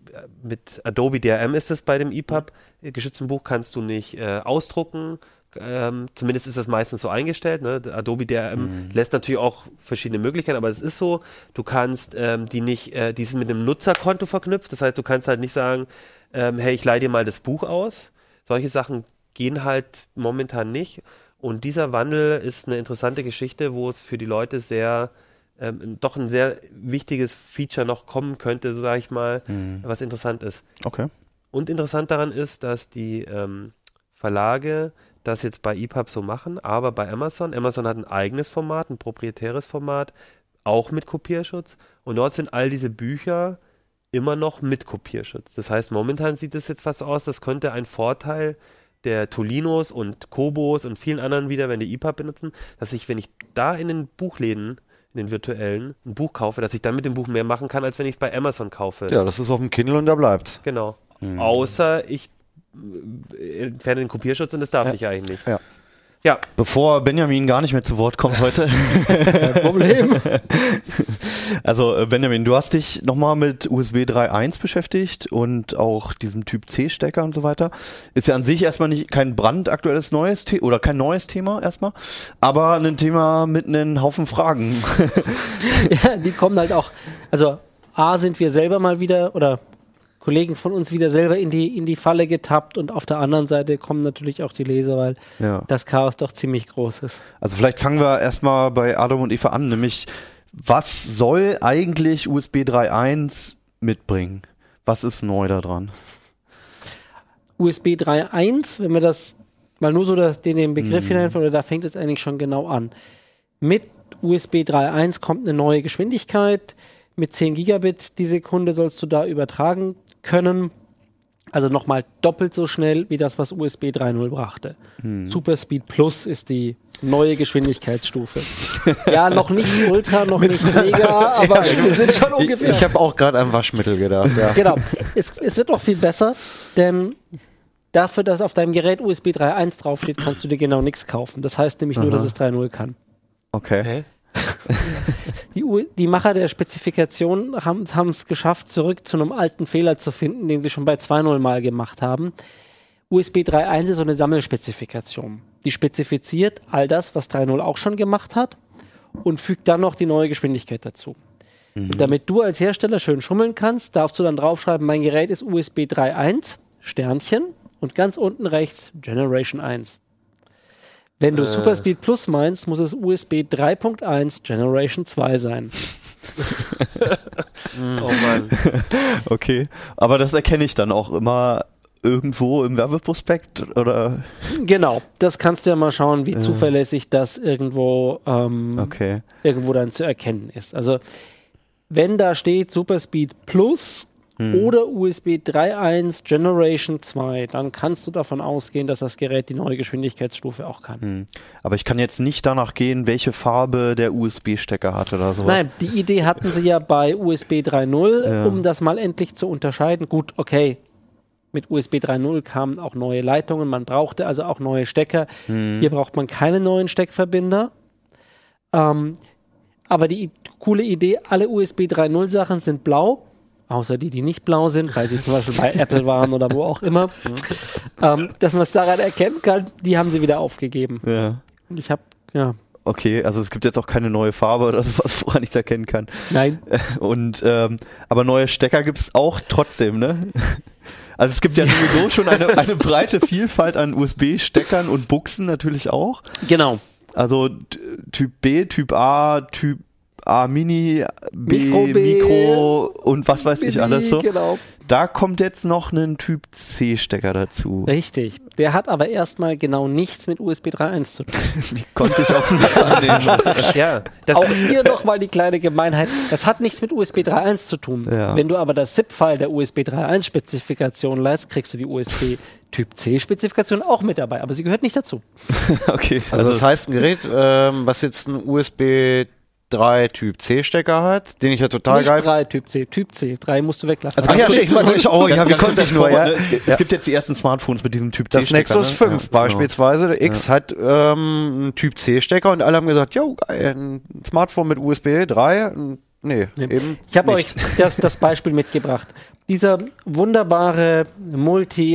mit Adobe DRM ist es bei dem EPUB geschützten Buch kannst du nicht äh, ausdrucken. Ähm, zumindest ist das meistens so eingestellt. Ne? Adobe DRM lässt natürlich auch verschiedene Möglichkeiten, aber es ist so. Du kannst ähm, die nicht, äh, die sind mit einem Nutzerkonto verknüpft. Das heißt, du kannst halt nicht sagen, ähm, hey, ich leih dir mal das Buch aus. Solche Sachen gehen halt momentan nicht. Und dieser Wandel ist eine interessante Geschichte, wo es für die Leute sehr ähm, doch ein sehr wichtiges Feature noch kommen könnte, so sage ich mal, was interessant ist. Okay. Und interessant daran ist, dass die ähm, Verlage das jetzt bei EPUB so machen, aber bei Amazon, Amazon hat ein eigenes Format, ein proprietäres Format, auch mit Kopierschutz. Und dort sind all diese Bücher immer noch mit Kopierschutz. Das heißt, momentan sieht es jetzt fast aus, das könnte ein Vorteil der Tolinos und Kobos und vielen anderen wieder, wenn die EPUB benutzen, dass ich, wenn ich da in den Buchläden, in den virtuellen, ein Buch kaufe, dass ich dann mit dem Buch mehr machen kann, als wenn ich es bei Amazon kaufe. Ja, das ist auf dem Kindle und da bleibt. Genau. Außer ich äh, entferne den Kopierschutz und das darf ich eigentlich nicht. Ja. Ja, Bevor Benjamin gar nicht mehr zu Wort kommt heute. Problem. Also äh, Benjamin, du hast dich nochmal mit USB 3.1 beschäftigt und auch diesem Typ C-Stecker und so weiter. Ist ja an sich erstmal nicht kein brandaktuelles neues Thema oder kein neues Thema erstmal, aber ein Thema mit einem Haufen Fragen. ja, die kommen halt auch. Also, A, sind wir selber mal wieder oder Kollegen von uns wieder selber in die, in die Falle getappt und auf der anderen Seite kommen natürlich auch die Leser, weil Ja. das Chaos doch ziemlich groß ist. Also vielleicht fangen wir erstmal bei Adam und Eva an, nämlich was soll eigentlich USB 3.1 mitbringen? Was ist neu daran? USB 3.1, wenn wir das mal nur so das, den, den Begriff hinein, oder da fängt es eigentlich schon genau an. Mit USB 3.1 kommt eine neue Geschwindigkeit. Mit 10 Gigabit die Sekunde sollst du da übertragen können. Also nochmal doppelt so schnell wie das, was USB 3.0 brachte. Superspeed Plus ist die neue Geschwindigkeitsstufe. ja, noch nicht Ultra, noch nicht Mega, aber wir sind schon Ich, ungefähr. ich habe auch gerade an Waschmittel gedacht. Ja. Genau. Es, es wird noch viel besser, denn dafür, dass auf deinem Gerät USB 3.1 draufsteht, kannst du dir genau nichts kaufen. Das heißt nämlich nur, dass es 3.0 kann. Okay. Die, die Macher der Spezifikation haben es geschafft, zurück zu einem alten Fehler zu finden, den sie schon bei 2.0 mal gemacht haben. USB 3.1 ist so eine Sammelspezifikation. Die spezifiziert all das, was 3.0 auch schon gemacht hat und fügt dann noch die neue Geschwindigkeit dazu. Und damit du als Hersteller schön schummeln kannst, darfst du dann draufschreiben, mein Gerät ist USB 3.1, Sternchen und ganz unten rechts Generation 1. Wenn du Superspeed Plus meinst, muss es USB 3.1 Generation 2 sein. Oh Mann. Okay. Aber das erkenne ich dann auch immer irgendwo im Werbeprospekt oder Genau, das kannst du ja mal schauen, wie zuverlässig das irgendwo, ähm, okay. irgendwo dann zu erkennen ist. Also wenn da steht Superspeed Plus oder USB 3.1 Generation 2, dann kannst du davon ausgehen, dass das Gerät die neue Geschwindigkeitsstufe auch kann. Hm. Aber ich kann jetzt nicht danach gehen, welche Farbe der USB-Stecker hat oder sowas. Nein, die Idee hatten sie ja bei USB 3.0, Ja. um das mal endlich zu unterscheiden. Gut, okay. Mit USB 3.0 kamen auch neue Leitungen, man brauchte also auch neue Stecker. Hier braucht man keine neuen Steckverbinder. Ähm, aber die coole Idee, alle USB 3.0 Sachen sind blau, außer die, die nicht blau sind, weil sie zum Beispiel bei Apple waren oder wo auch immer. ähm, dass man es daran erkennen kann, die haben sie wieder aufgegeben. Ja. Und ich habe, ja, Okay, also es gibt jetzt auch keine neue Farbe oder sowas, woran ich es erkennen kann. nein, Und ähm, aber neue Stecker gibt's auch trotzdem, ne? Also es gibt ja sowieso schon eine, eine breite Vielfalt an USB-Steckern und Buchsen natürlich auch. genau. Also Typ B, Typ A, Typ A Mini, B, Mikro Mikro, und was weiß ich alles so. Genau. Da kommt jetzt noch ein Typ C-Stecker dazu. Richtig. Der hat aber erstmal genau nichts mit USB 3.1 zu tun. Die konnte ich auch nicht annehmen. Ja, das Auch hier nochmal die kleine Gemeinheit. Das hat nichts mit USB 3.1 zu tun. Ja. Wenn du aber das ZIP-File der USB 3.1 Spezifikation leitst, kriegst du die USB Typ C Spezifikation auch mit dabei. Aber sie gehört nicht dazu. Okay, Also das heißt, ein Gerät, ähm, was jetzt einen USB 3 Typ C Stecker hat, den ich ja total nicht geil 3 Typ C. Typ C. 3 musst du weglassen. Also Ach ja, kurz mal durch. zurück. Oh, ja, wie konnte ich nur, ja. Es, gibt- es gibt jetzt die ersten Smartphones mit diesem Typ Das C-Stecker. Nexus ne? 5 Ja, genau. beispielsweise, der X hat ähm, einen Typ C Stecker und alle haben gesagt, jo, geil, ein Smartphone mit USB 3, nee, Nee. eben Ich habe euch das, das Beispiel mitgebracht. Dieser wunderbare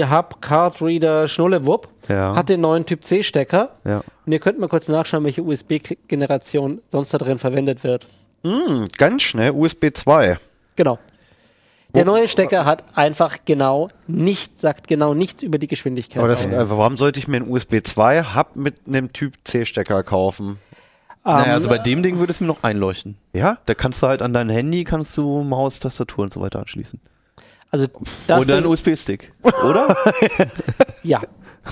Multi-Hub-Card-Reader Schnullewupp Ja. hat den neuen Typ C-Stecker. Ja. Und ihr könnt mal kurz nachschauen, welche USB-Generation sonst da drin verwendet wird. Hm, ganz schnell USB 2. Genau. Der neue Stecker hat einfach genau nichts, sagt genau nichts über die Geschwindigkeit. Das, äh, warum sollte ich mir einen USB 2 Hub mit einem Typ C Stecker kaufen? Naja, Ähm, also bei dem Ding würde es mir noch einleuchten. Ja? Da kannst du halt an dein Handy, kannst du Maus, Tastatur und so weiter anschließen. also das Oder ein USB-Stick. Oder? ja.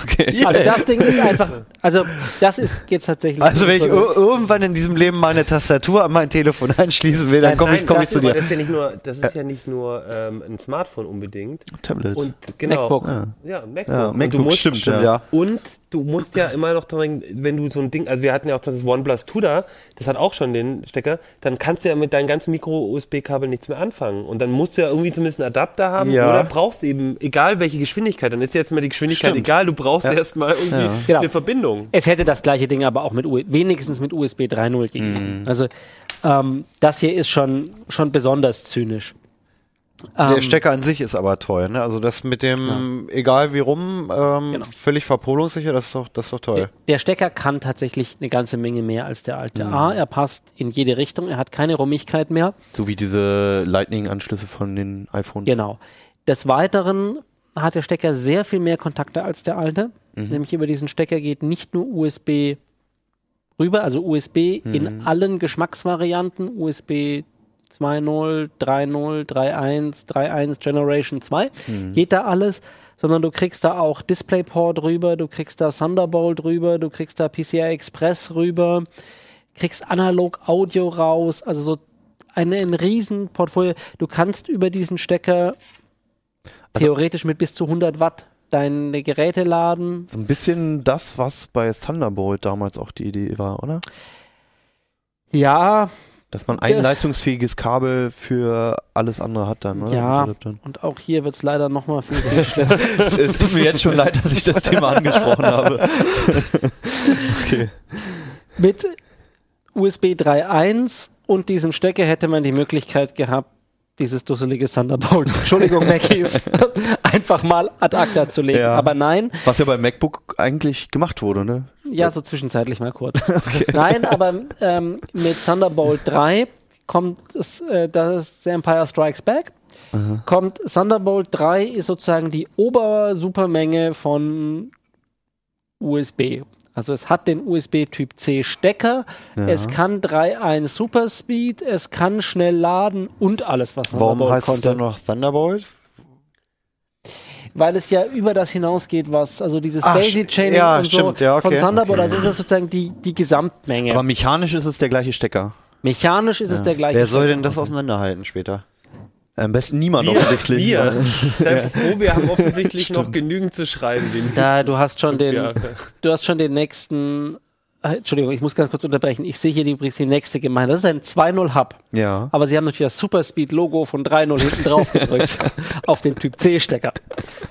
Okay. Also das Ding ist einfach, also das ist jetzt tatsächlich. Also wenn ich irgendwann in diesem Leben meine Tastatur an mein Telefon anschließen will, dann komme ich, komm ich zu dir. Das ist ja nicht nur, das ist ja nicht nur ähm, ein Smartphone unbedingt. Tablet. Und genau. MacBook. ja. Ja, MacBook. Ja, Und MacBook du musst, stimmt, Stimmt, ja. ja. Und du musst ja immer noch dran, wenn du so ein Ding, also wir hatten ja auch das OnePlus 2 da, das hat auch schon den Stecker, dann kannst du ja mit deinen ganzen Micro-USB-Kabel nichts mehr anfangen. Und dann musst du ja irgendwie zumindest einen Adapter haben Ja. oder brauchst eben, egal welche Geschwindigkeit, dann ist jetzt mal die Geschwindigkeit Stimmt. egal, du brauchst erstmal irgendwie Ja. Genau. eine Verbindung. Es hätte das gleiche Ding aber auch mit U wenigstens mit USB 3.0 gegeben. Also ähm, das hier ist schon, schon besonders zynisch. Der Ähm, Stecker an sich ist aber toll, ne? Also das mit dem, egal wie rum, ähm, Genau. völlig verpolungssicher, das ist doch, das ist doch toll. Der, der Stecker kann tatsächlich eine ganze Menge mehr als der alte. Mhm. A, er passt in jede Richtung, er hat keine Rummigkeit mehr. So wie diese Lightning-Anschlüsse von den iPhones. Genau. Des Weiteren hat der Stecker sehr viel mehr Kontakte als der alte. Mhm. Nämlich über diesen Stecker geht nicht nur USB rüber, also USB Mhm. in allen Geschmacksvarianten, USB 2.0, 3.0, 3.1, 3.1 Generation 2, Mhm. geht da alles, sondern du kriegst da auch DisplayPort rüber, du kriegst da Thunderbolt rüber, du kriegst da PCI Express rüber, kriegst analog Audio raus, also so ein, ein riesen Portfolio. Du kannst über diesen Stecker Also theoretisch mit bis zu 100 Watt deine Geräte laden. So ein bisschen das, was bei Thunderbolt damals auch die Idee war, oder? Ja, Dass man ein Das- leistungsfähiges Kabel für alles andere hat dann, oder? Ja. Mit Adaptern. und auch hier wird es leider nochmal viel, viel schlimmer. es, es tut mir jetzt schon leid, dass ich das Thema angesprochen habe. okay. Mit USB 3.1 und diesem Stecker hätte man die Möglichkeit gehabt, dieses dusselige Thunderbolt, Entschuldigung, Mackies, einfach mal ad acta zu legen. Ja. Aber nein, Was ja bei MacBook eigentlich gemacht wurde, ne? ja, so zwischenzeitlich mal kurz. Nein, aber ähm, mit Thunderbolt 3 kommt es, äh, das ist The Empire Strikes Back. Kommt Thunderbolt 3 ist sozusagen die Ober-Supermenge von USB. Also es hat den USB Typ C Stecker, es kann 3.1 Superspeed, es kann schnell laden und alles, was Warum Thunderbolt heißt es konnte. dann noch Thunderbolt? Weil es ja über das hinausgeht, was, also dieses Ach, Daisy Chaining ja, und stimmt, so ja, von okay. Thunderbolt, also ist es sozusagen die, die Gesamtmenge. Aber mechanisch ist es der gleiche Stecker. Mechanisch ist es der gleiche. Wer soll Stecker. denn das auseinanderhalten später? Am besten niemand Wir, offensichtlich. wir. Sei froh, wir haben offensichtlich noch genügend zu schreiben. Den Da, du hast schon den, Jahre. du hast schon den nächsten. äh, Entschuldigung, ich muss ganz kurz unterbrechen. Ich sehe hier die, übrigens die nächste Gemeinde. Das ist ein 2.0 Hub. Ja. Aber sie haben natürlich das Superspeed-Logo von 3.0 hinten drauf gedrückt. auf den Typ C-Stecker.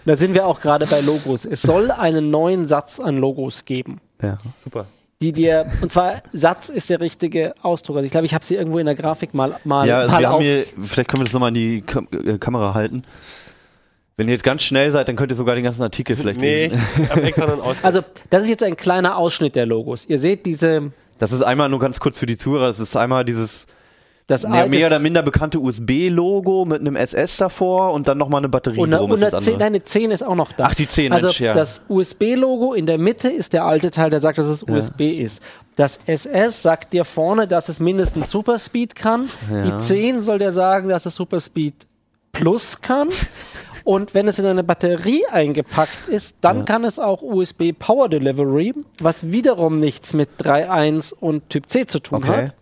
Da sind wir auch gerade bei Logos. Es soll einen neuen Satz an Logos geben. ja. Super. Die dir, und zwar Satz ist der richtige Ausdruck. Also ich glaube, ich habe sie irgendwo in der Grafik mal, mal, Ja, also mal wir auf. haben hier, vielleicht können wir das nochmal in die Kam äh, Kamera halten. Wenn ihr jetzt ganz schnell seid, dann könnt ihr sogar den ganzen Artikel vielleicht Nee, lesen. ich habe extra einen Ausschnitt. Also, das ist jetzt ein kleiner Ausschnitt der Logos. Ihr seht diese, Das ist einmal nur ganz kurz für die Zuhörer, das ist einmal dieses das mehr, alte mehr oder minder bekannte USB-Logo mit einem SS davor und dann nochmal eine Batterie Und, eine- drum. und ist eine das 10, andere. nein, eine 10 ist auch noch da. Ach, die 10, Also Mensch, ja. das USB-Logo in der Mitte ist der alte Teil, der sagt, dass es USB ist. Das SS sagt dir vorne, dass es mindestens Superspeed kann. Die 10 soll dir sagen, dass es Superspeed Plus kann. Und wenn es in eine Batterie eingepackt ist, dann kann es auch USB Power Delivery, was wiederum nichts mit 3.1 und Typ C zu tun Okay. hat.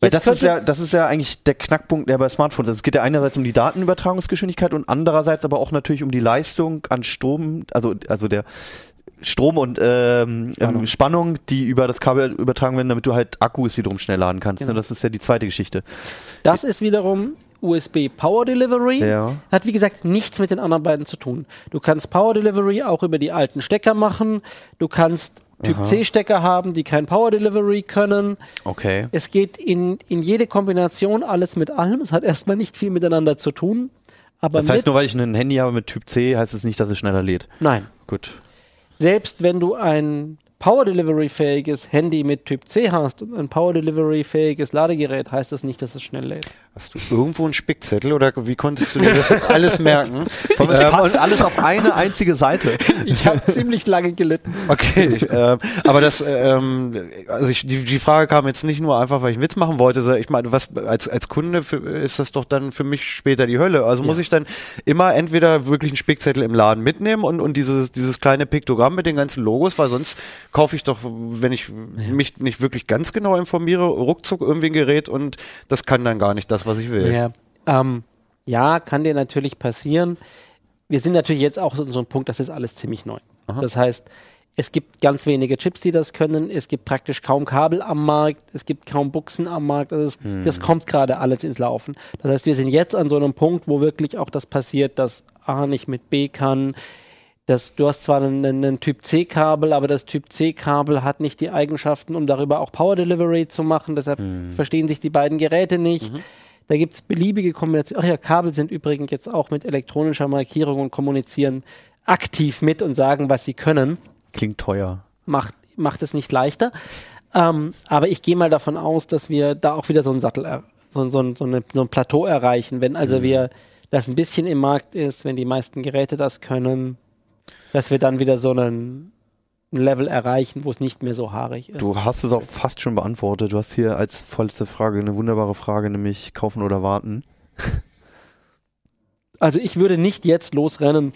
Weil das ist, ja, das ist ja eigentlich der Knackpunkt, der bei Smartphones ist. Es geht ja einerseits um die Datenübertragungsgeschwindigkeit und andererseits aber auch natürlich um die Leistung an Strom, also, also der Strom und ähm, Spannung. Spannung, die über das Kabel übertragen werden, damit du halt Akkus wiederum schnell laden kannst. Genau. Das ist ja die zweite Geschichte. Das ist wiederum USB Power Delivery. Ja. Hat wie gesagt nichts mit den anderen beiden zu tun. Du kannst Power Delivery auch über die alten Stecker machen. Du kannst Typ C Stecker haben, die kein Power Delivery können. Okay. Es geht in, in jede Kombination alles mit allem. Es hat erstmal nicht viel miteinander zu tun. Aber Das heißt, nur weil ich ein Handy habe mit Typ C, heißt es nicht, dass es schneller lädt. nein. Gut. Selbst wenn du ein Power Delivery fähiges Handy mit Typ C hast und ein Power Delivery fähiges Ladegerät, heißt das nicht, dass es schnell lädt. Hast du irgendwo einen Spickzettel oder wie konntest du dir das alles merken? Es Ähm, passt alles auf eine einzige Seite. Ich habe ziemlich lange gelitten. Okay, ich, ähm, aber das, ähm, also ich, die, die Frage kam jetzt nicht nur einfach, weil ich einen Witz machen wollte, sondern ich meine, was als als Kunde für, ist das doch dann für mich später die Hölle. Also muss ich dann immer entweder wirklich einen Spickzettel im Laden mitnehmen und und dieses dieses kleine Piktogramm mit den ganzen Logos, weil sonst kaufe ich doch, wenn ich mich nicht wirklich ganz genau informiere, ruckzuck irgendwie ein Gerät und das kann dann gar nicht das, was ich will. Ja, ähm, ja, kann dir natürlich passieren. Wir sind natürlich jetzt auch so in so einem Punkt, das ist alles ziemlich neu. Das heißt, es gibt ganz wenige Chips, die das können. Es gibt praktisch kaum Kabel am Markt. Es gibt kaum Buchsen am Markt. Also es, Das kommt gerade alles ins Laufen. Das heißt, wir sind jetzt an so einem Punkt, wo wirklich auch das passiert, dass A nicht mit B kann. Das, du hast zwar einen, einen Typ C-Kabel, aber das Typ C-Kabel hat nicht die Eigenschaften, um darüber auch Power Delivery zu machen. Deshalb verstehen sich die beiden Geräte nicht. Da gibt es beliebige Kombinationen. Ach ja, Kabel sind übrigens jetzt auch mit elektronischer Markierung und kommunizieren aktiv mit und sagen, was sie können. Klingt teuer. Macht, macht es nicht leichter. Ähm, aber ich gehe mal davon aus, dass wir da auch wieder so einen Sattel, er, so, so, ein- so, eine, so ein Plateau erreichen. Wenn also wir das ein bisschen im Markt ist, wenn die meisten Geräte das können, dass wir dann wieder so einen ein Level erreichen, wo es nicht mehr so haarig ist. Du hast es auch fast schon beantwortet. Du hast hier als vollste Frage eine wunderbare Frage, nämlich kaufen oder warten. Also ich würde nicht jetzt losrennen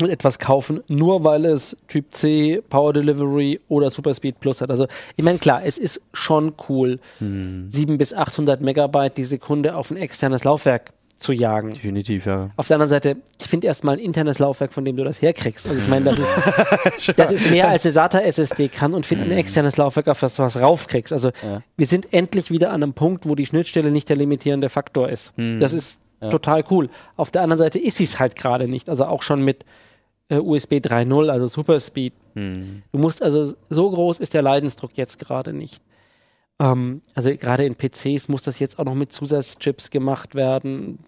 und etwas kaufen, nur weil es Typ C, Power Delivery oder Super Speed Plus hat. Also, ich meine, klar, es ist schon cool, Hm. 7 bis 800 Megabyte die Sekunde auf ein externes Laufwerk zu jagen. Definitiv, ja. Auf der anderen Seite, ich finde erstmal ein internes Laufwerk, von dem du das herkriegst. Also ich meine, das ist, das ist mehr als eine SATA-SSD kann und finde ein externes Laufwerk, auf das du was raufkriegst. Also wir sind endlich wieder an einem Punkt, wo die Schnittstelle nicht der limitierende Faktor ist. Das ist total cool. Auf der anderen Seite ist sie es halt gerade nicht. Also auch schon mit äh, USB 3.0, also Super Speed. Du musst also, so groß ist der Leidensdruck jetzt gerade nicht. Ähm, also gerade in PCs muss das jetzt auch noch mit Zusatzchips gemacht werden.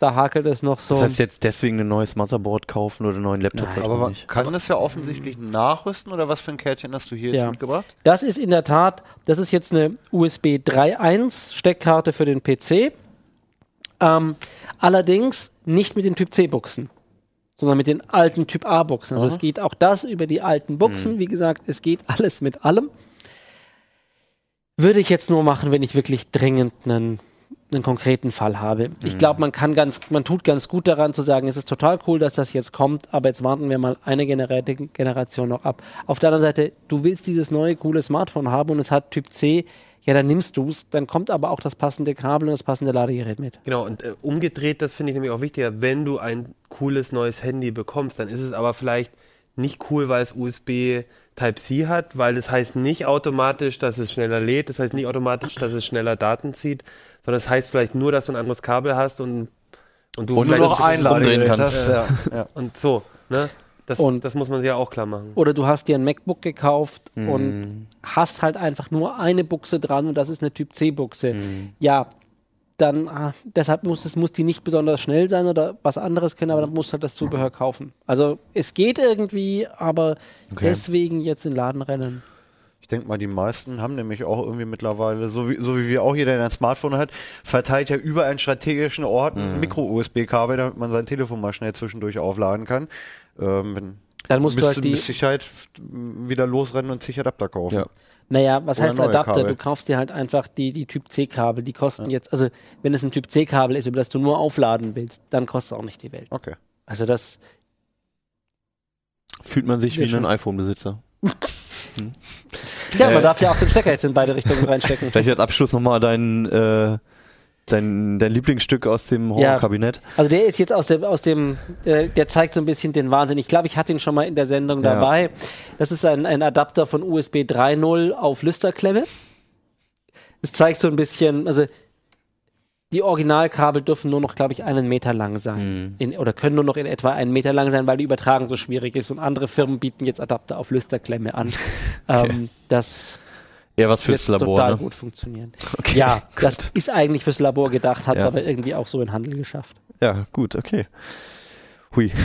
Da hakelt es noch so. Das heißt jetzt deswegen ein neues Motherboard kaufen oder einen neuen Laptop? Nein. Aber man nicht. kann das ja offensichtlich nachrüsten oder was für ein Kärtchen hast du hier Ja. jetzt mitgebracht? Das ist in der Tat, das ist jetzt eine USB 3.1 Steckkarte für den PC. Ähm, allerdings nicht mit den Typ C Buchsen, sondern mit den alten Typ A Buchsen. Also es geht auch das über die alten Buchsen. Wie gesagt, es geht alles mit allem. Würde ich jetzt nur machen, wenn ich wirklich dringend einen, einen konkreten Fall habe. Ich glaube, man kann ganz, man tut ganz gut daran zu sagen, es ist total cool, dass das jetzt kommt, aber jetzt warten wir mal eine Genera Generation noch ab. Auf der anderen Seite, du willst dieses neue coole Smartphone haben und es hat Typ C, ja, dann nimmst du es, dann kommt aber auch das passende Kabel und das passende Ladegerät mit. Genau, und äh, umgedreht, das finde ich nämlich auch wichtiger, wenn du ein cooles neues Handy bekommst, dann ist es aber vielleicht nicht cool, weil es USB Type-C hat, weil das heißt nicht automatisch, dass es schneller lädt, das heißt nicht automatisch, dass es schneller Daten zieht, sondern das heißt vielleicht nur, dass du ein anderes Kabel hast und, und du Und vielleicht nur noch das- ein Ladegerät Umdrehen kannst. Ja, ja. und so, ne? Das, Und- das muss man sich ja auch klar machen. Oder du hast dir ein MacBook gekauft Mhm. und hast halt einfach nur eine Buchse dran und das ist eine Typ C Buchse. Mhm. Ja, dann ah, deshalb muss es muss die nicht besonders schnell sein oder was anderes können, aber dann musst du halt das Zubehör kaufen. Also es geht irgendwie, aber Okay. deswegen jetzt in den Laden rennen. Ich denke mal, die meisten haben nämlich auch irgendwie mittlerweile, so wie, so wie wir auch jeder, der ein Smartphone hat, verteilt ja über einen strategischen Ort ein Micro-USB-Kabel, damit man sein Telefon mal schnell zwischendurch aufladen kann. Ähm, Dann musst du halt die, mit Sicherheit wieder losrennen und sich Adapter kaufen. Ja. Naja, was oder heißt Adapter? Kabel. Du kaufst dir halt einfach die, die Typ C Kabel, die kosten jetzt, also wenn es ein Typ C Kabel ist, über das du nur aufladen willst, dann kostet es auch nicht die Welt. Okay. Also das, Fühlt man sich wie schön. ein iPhone-Besitzer. ja, Äh, man darf ja auch den Stecker jetzt in beide Richtungen reinstecken. Vielleicht als Abschluss nochmal dein, äh, dein, dein Lieblingsstück aus dem Ja. Horrorkabinett. Also der ist jetzt aus dem, aus dem, äh, der zeigt so ein bisschen den Wahnsinn. Ich glaube, ich hatte ihn schon mal in der Sendung Ja. dabei. Das ist ein, ein Adapter von USB 3.0 auf Lüsterklemme. Es zeigt so ein bisschen, also die Originalkabel dürfen nur noch, glaube ich, einen Meter lang sein. In, oder können nur noch in etwa einen Meter lang sein, weil die Übertragung so schwierig ist. Und andere Firmen bieten jetzt Adapter auf Lüsterklemme an. Ähm, das Eher was fürs Labor, total ne? gut funktionieren. Okay, ja, das gut. ist eigentlich fürs Labor gedacht, hat es Ja. aber irgendwie auch so in Handel geschafft. Ja, gut, okay. Hui.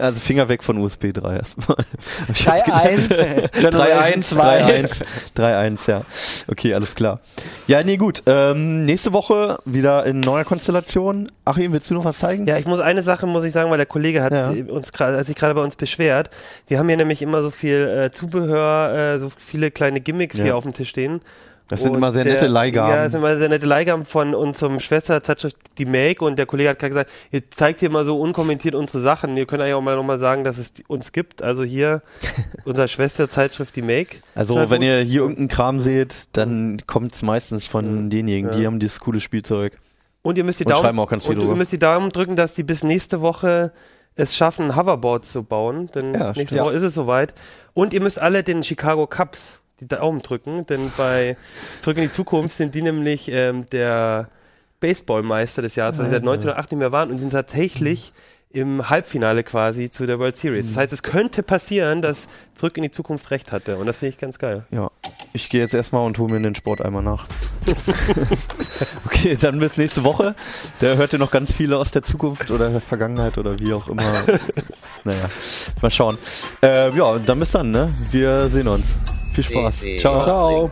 Also Finger weg von USB 3 erstmal. Hab ich jetzt 3.1, Generation 3.1, 2. 3.1, 3.1, ja. Okay, alles klar. Ja, nee, gut. Ähm, nächste Woche wieder in neuer Konstellation. Achim, willst du noch was zeigen? Ja, ich muss eine Sache muss ich sagen, weil der Kollege hat Ja. uns gerade, als sich gerade bei uns beschwert. Wir haben hier nämlich immer so viel äh, Zubehör, äh, so viele kleine Gimmicks Ja. hier auf dem Tisch stehen. Das sind Und immer sehr der- nette Leihgaben. Ja, das sind immer sehr nette Leihgaben von unserem Schwesterzeitschrift Die Make und der Kollege hat gerade gesagt, ihr zeigt hier mal so unkommentiert unsere Sachen. Ihr könnt eigentlich auch mal nochmal sagen, dass es die, uns gibt. Also hier unsere Schwesterzeitschrift Die Make. Also, wenn gut. ihr hier irgendeinen Kram seht, dann kommt es meistens von denjenigen, die Ja. haben dieses coole Spielzeug. Und ihr müsst die Und Daumen, und ihr müsst die Daumen drücken, dass die bis nächste Woche es schaffen, ein Hoverboard zu bauen. Denn Ja, nächste stimmt. Woche ist es soweit. Und ihr müsst alle den Chicago Cubs die Daumen drücken, denn bei Zurück in die Zukunft sind die nämlich ähm, der Baseballmeister des Jahres, weil sie seit 1908 nicht mehr waren und sind tatsächlich im Halbfinale quasi zu der World Series. Das heißt, es könnte passieren, dass Zurück in die Zukunft recht hatte. Und das finde ich ganz geil. Ja. Ich gehe jetzt erstmal und hole mir den Sport einmal nach. okay, dann bis nächste Woche. Da hört ihr noch ganz viele aus der Zukunft oder der Vergangenheit oder wie auch immer. naja, mal schauen. Äh, ja, dann bis dann, ne? Wir sehen uns. Viel Spaß. Ciao. Ciao.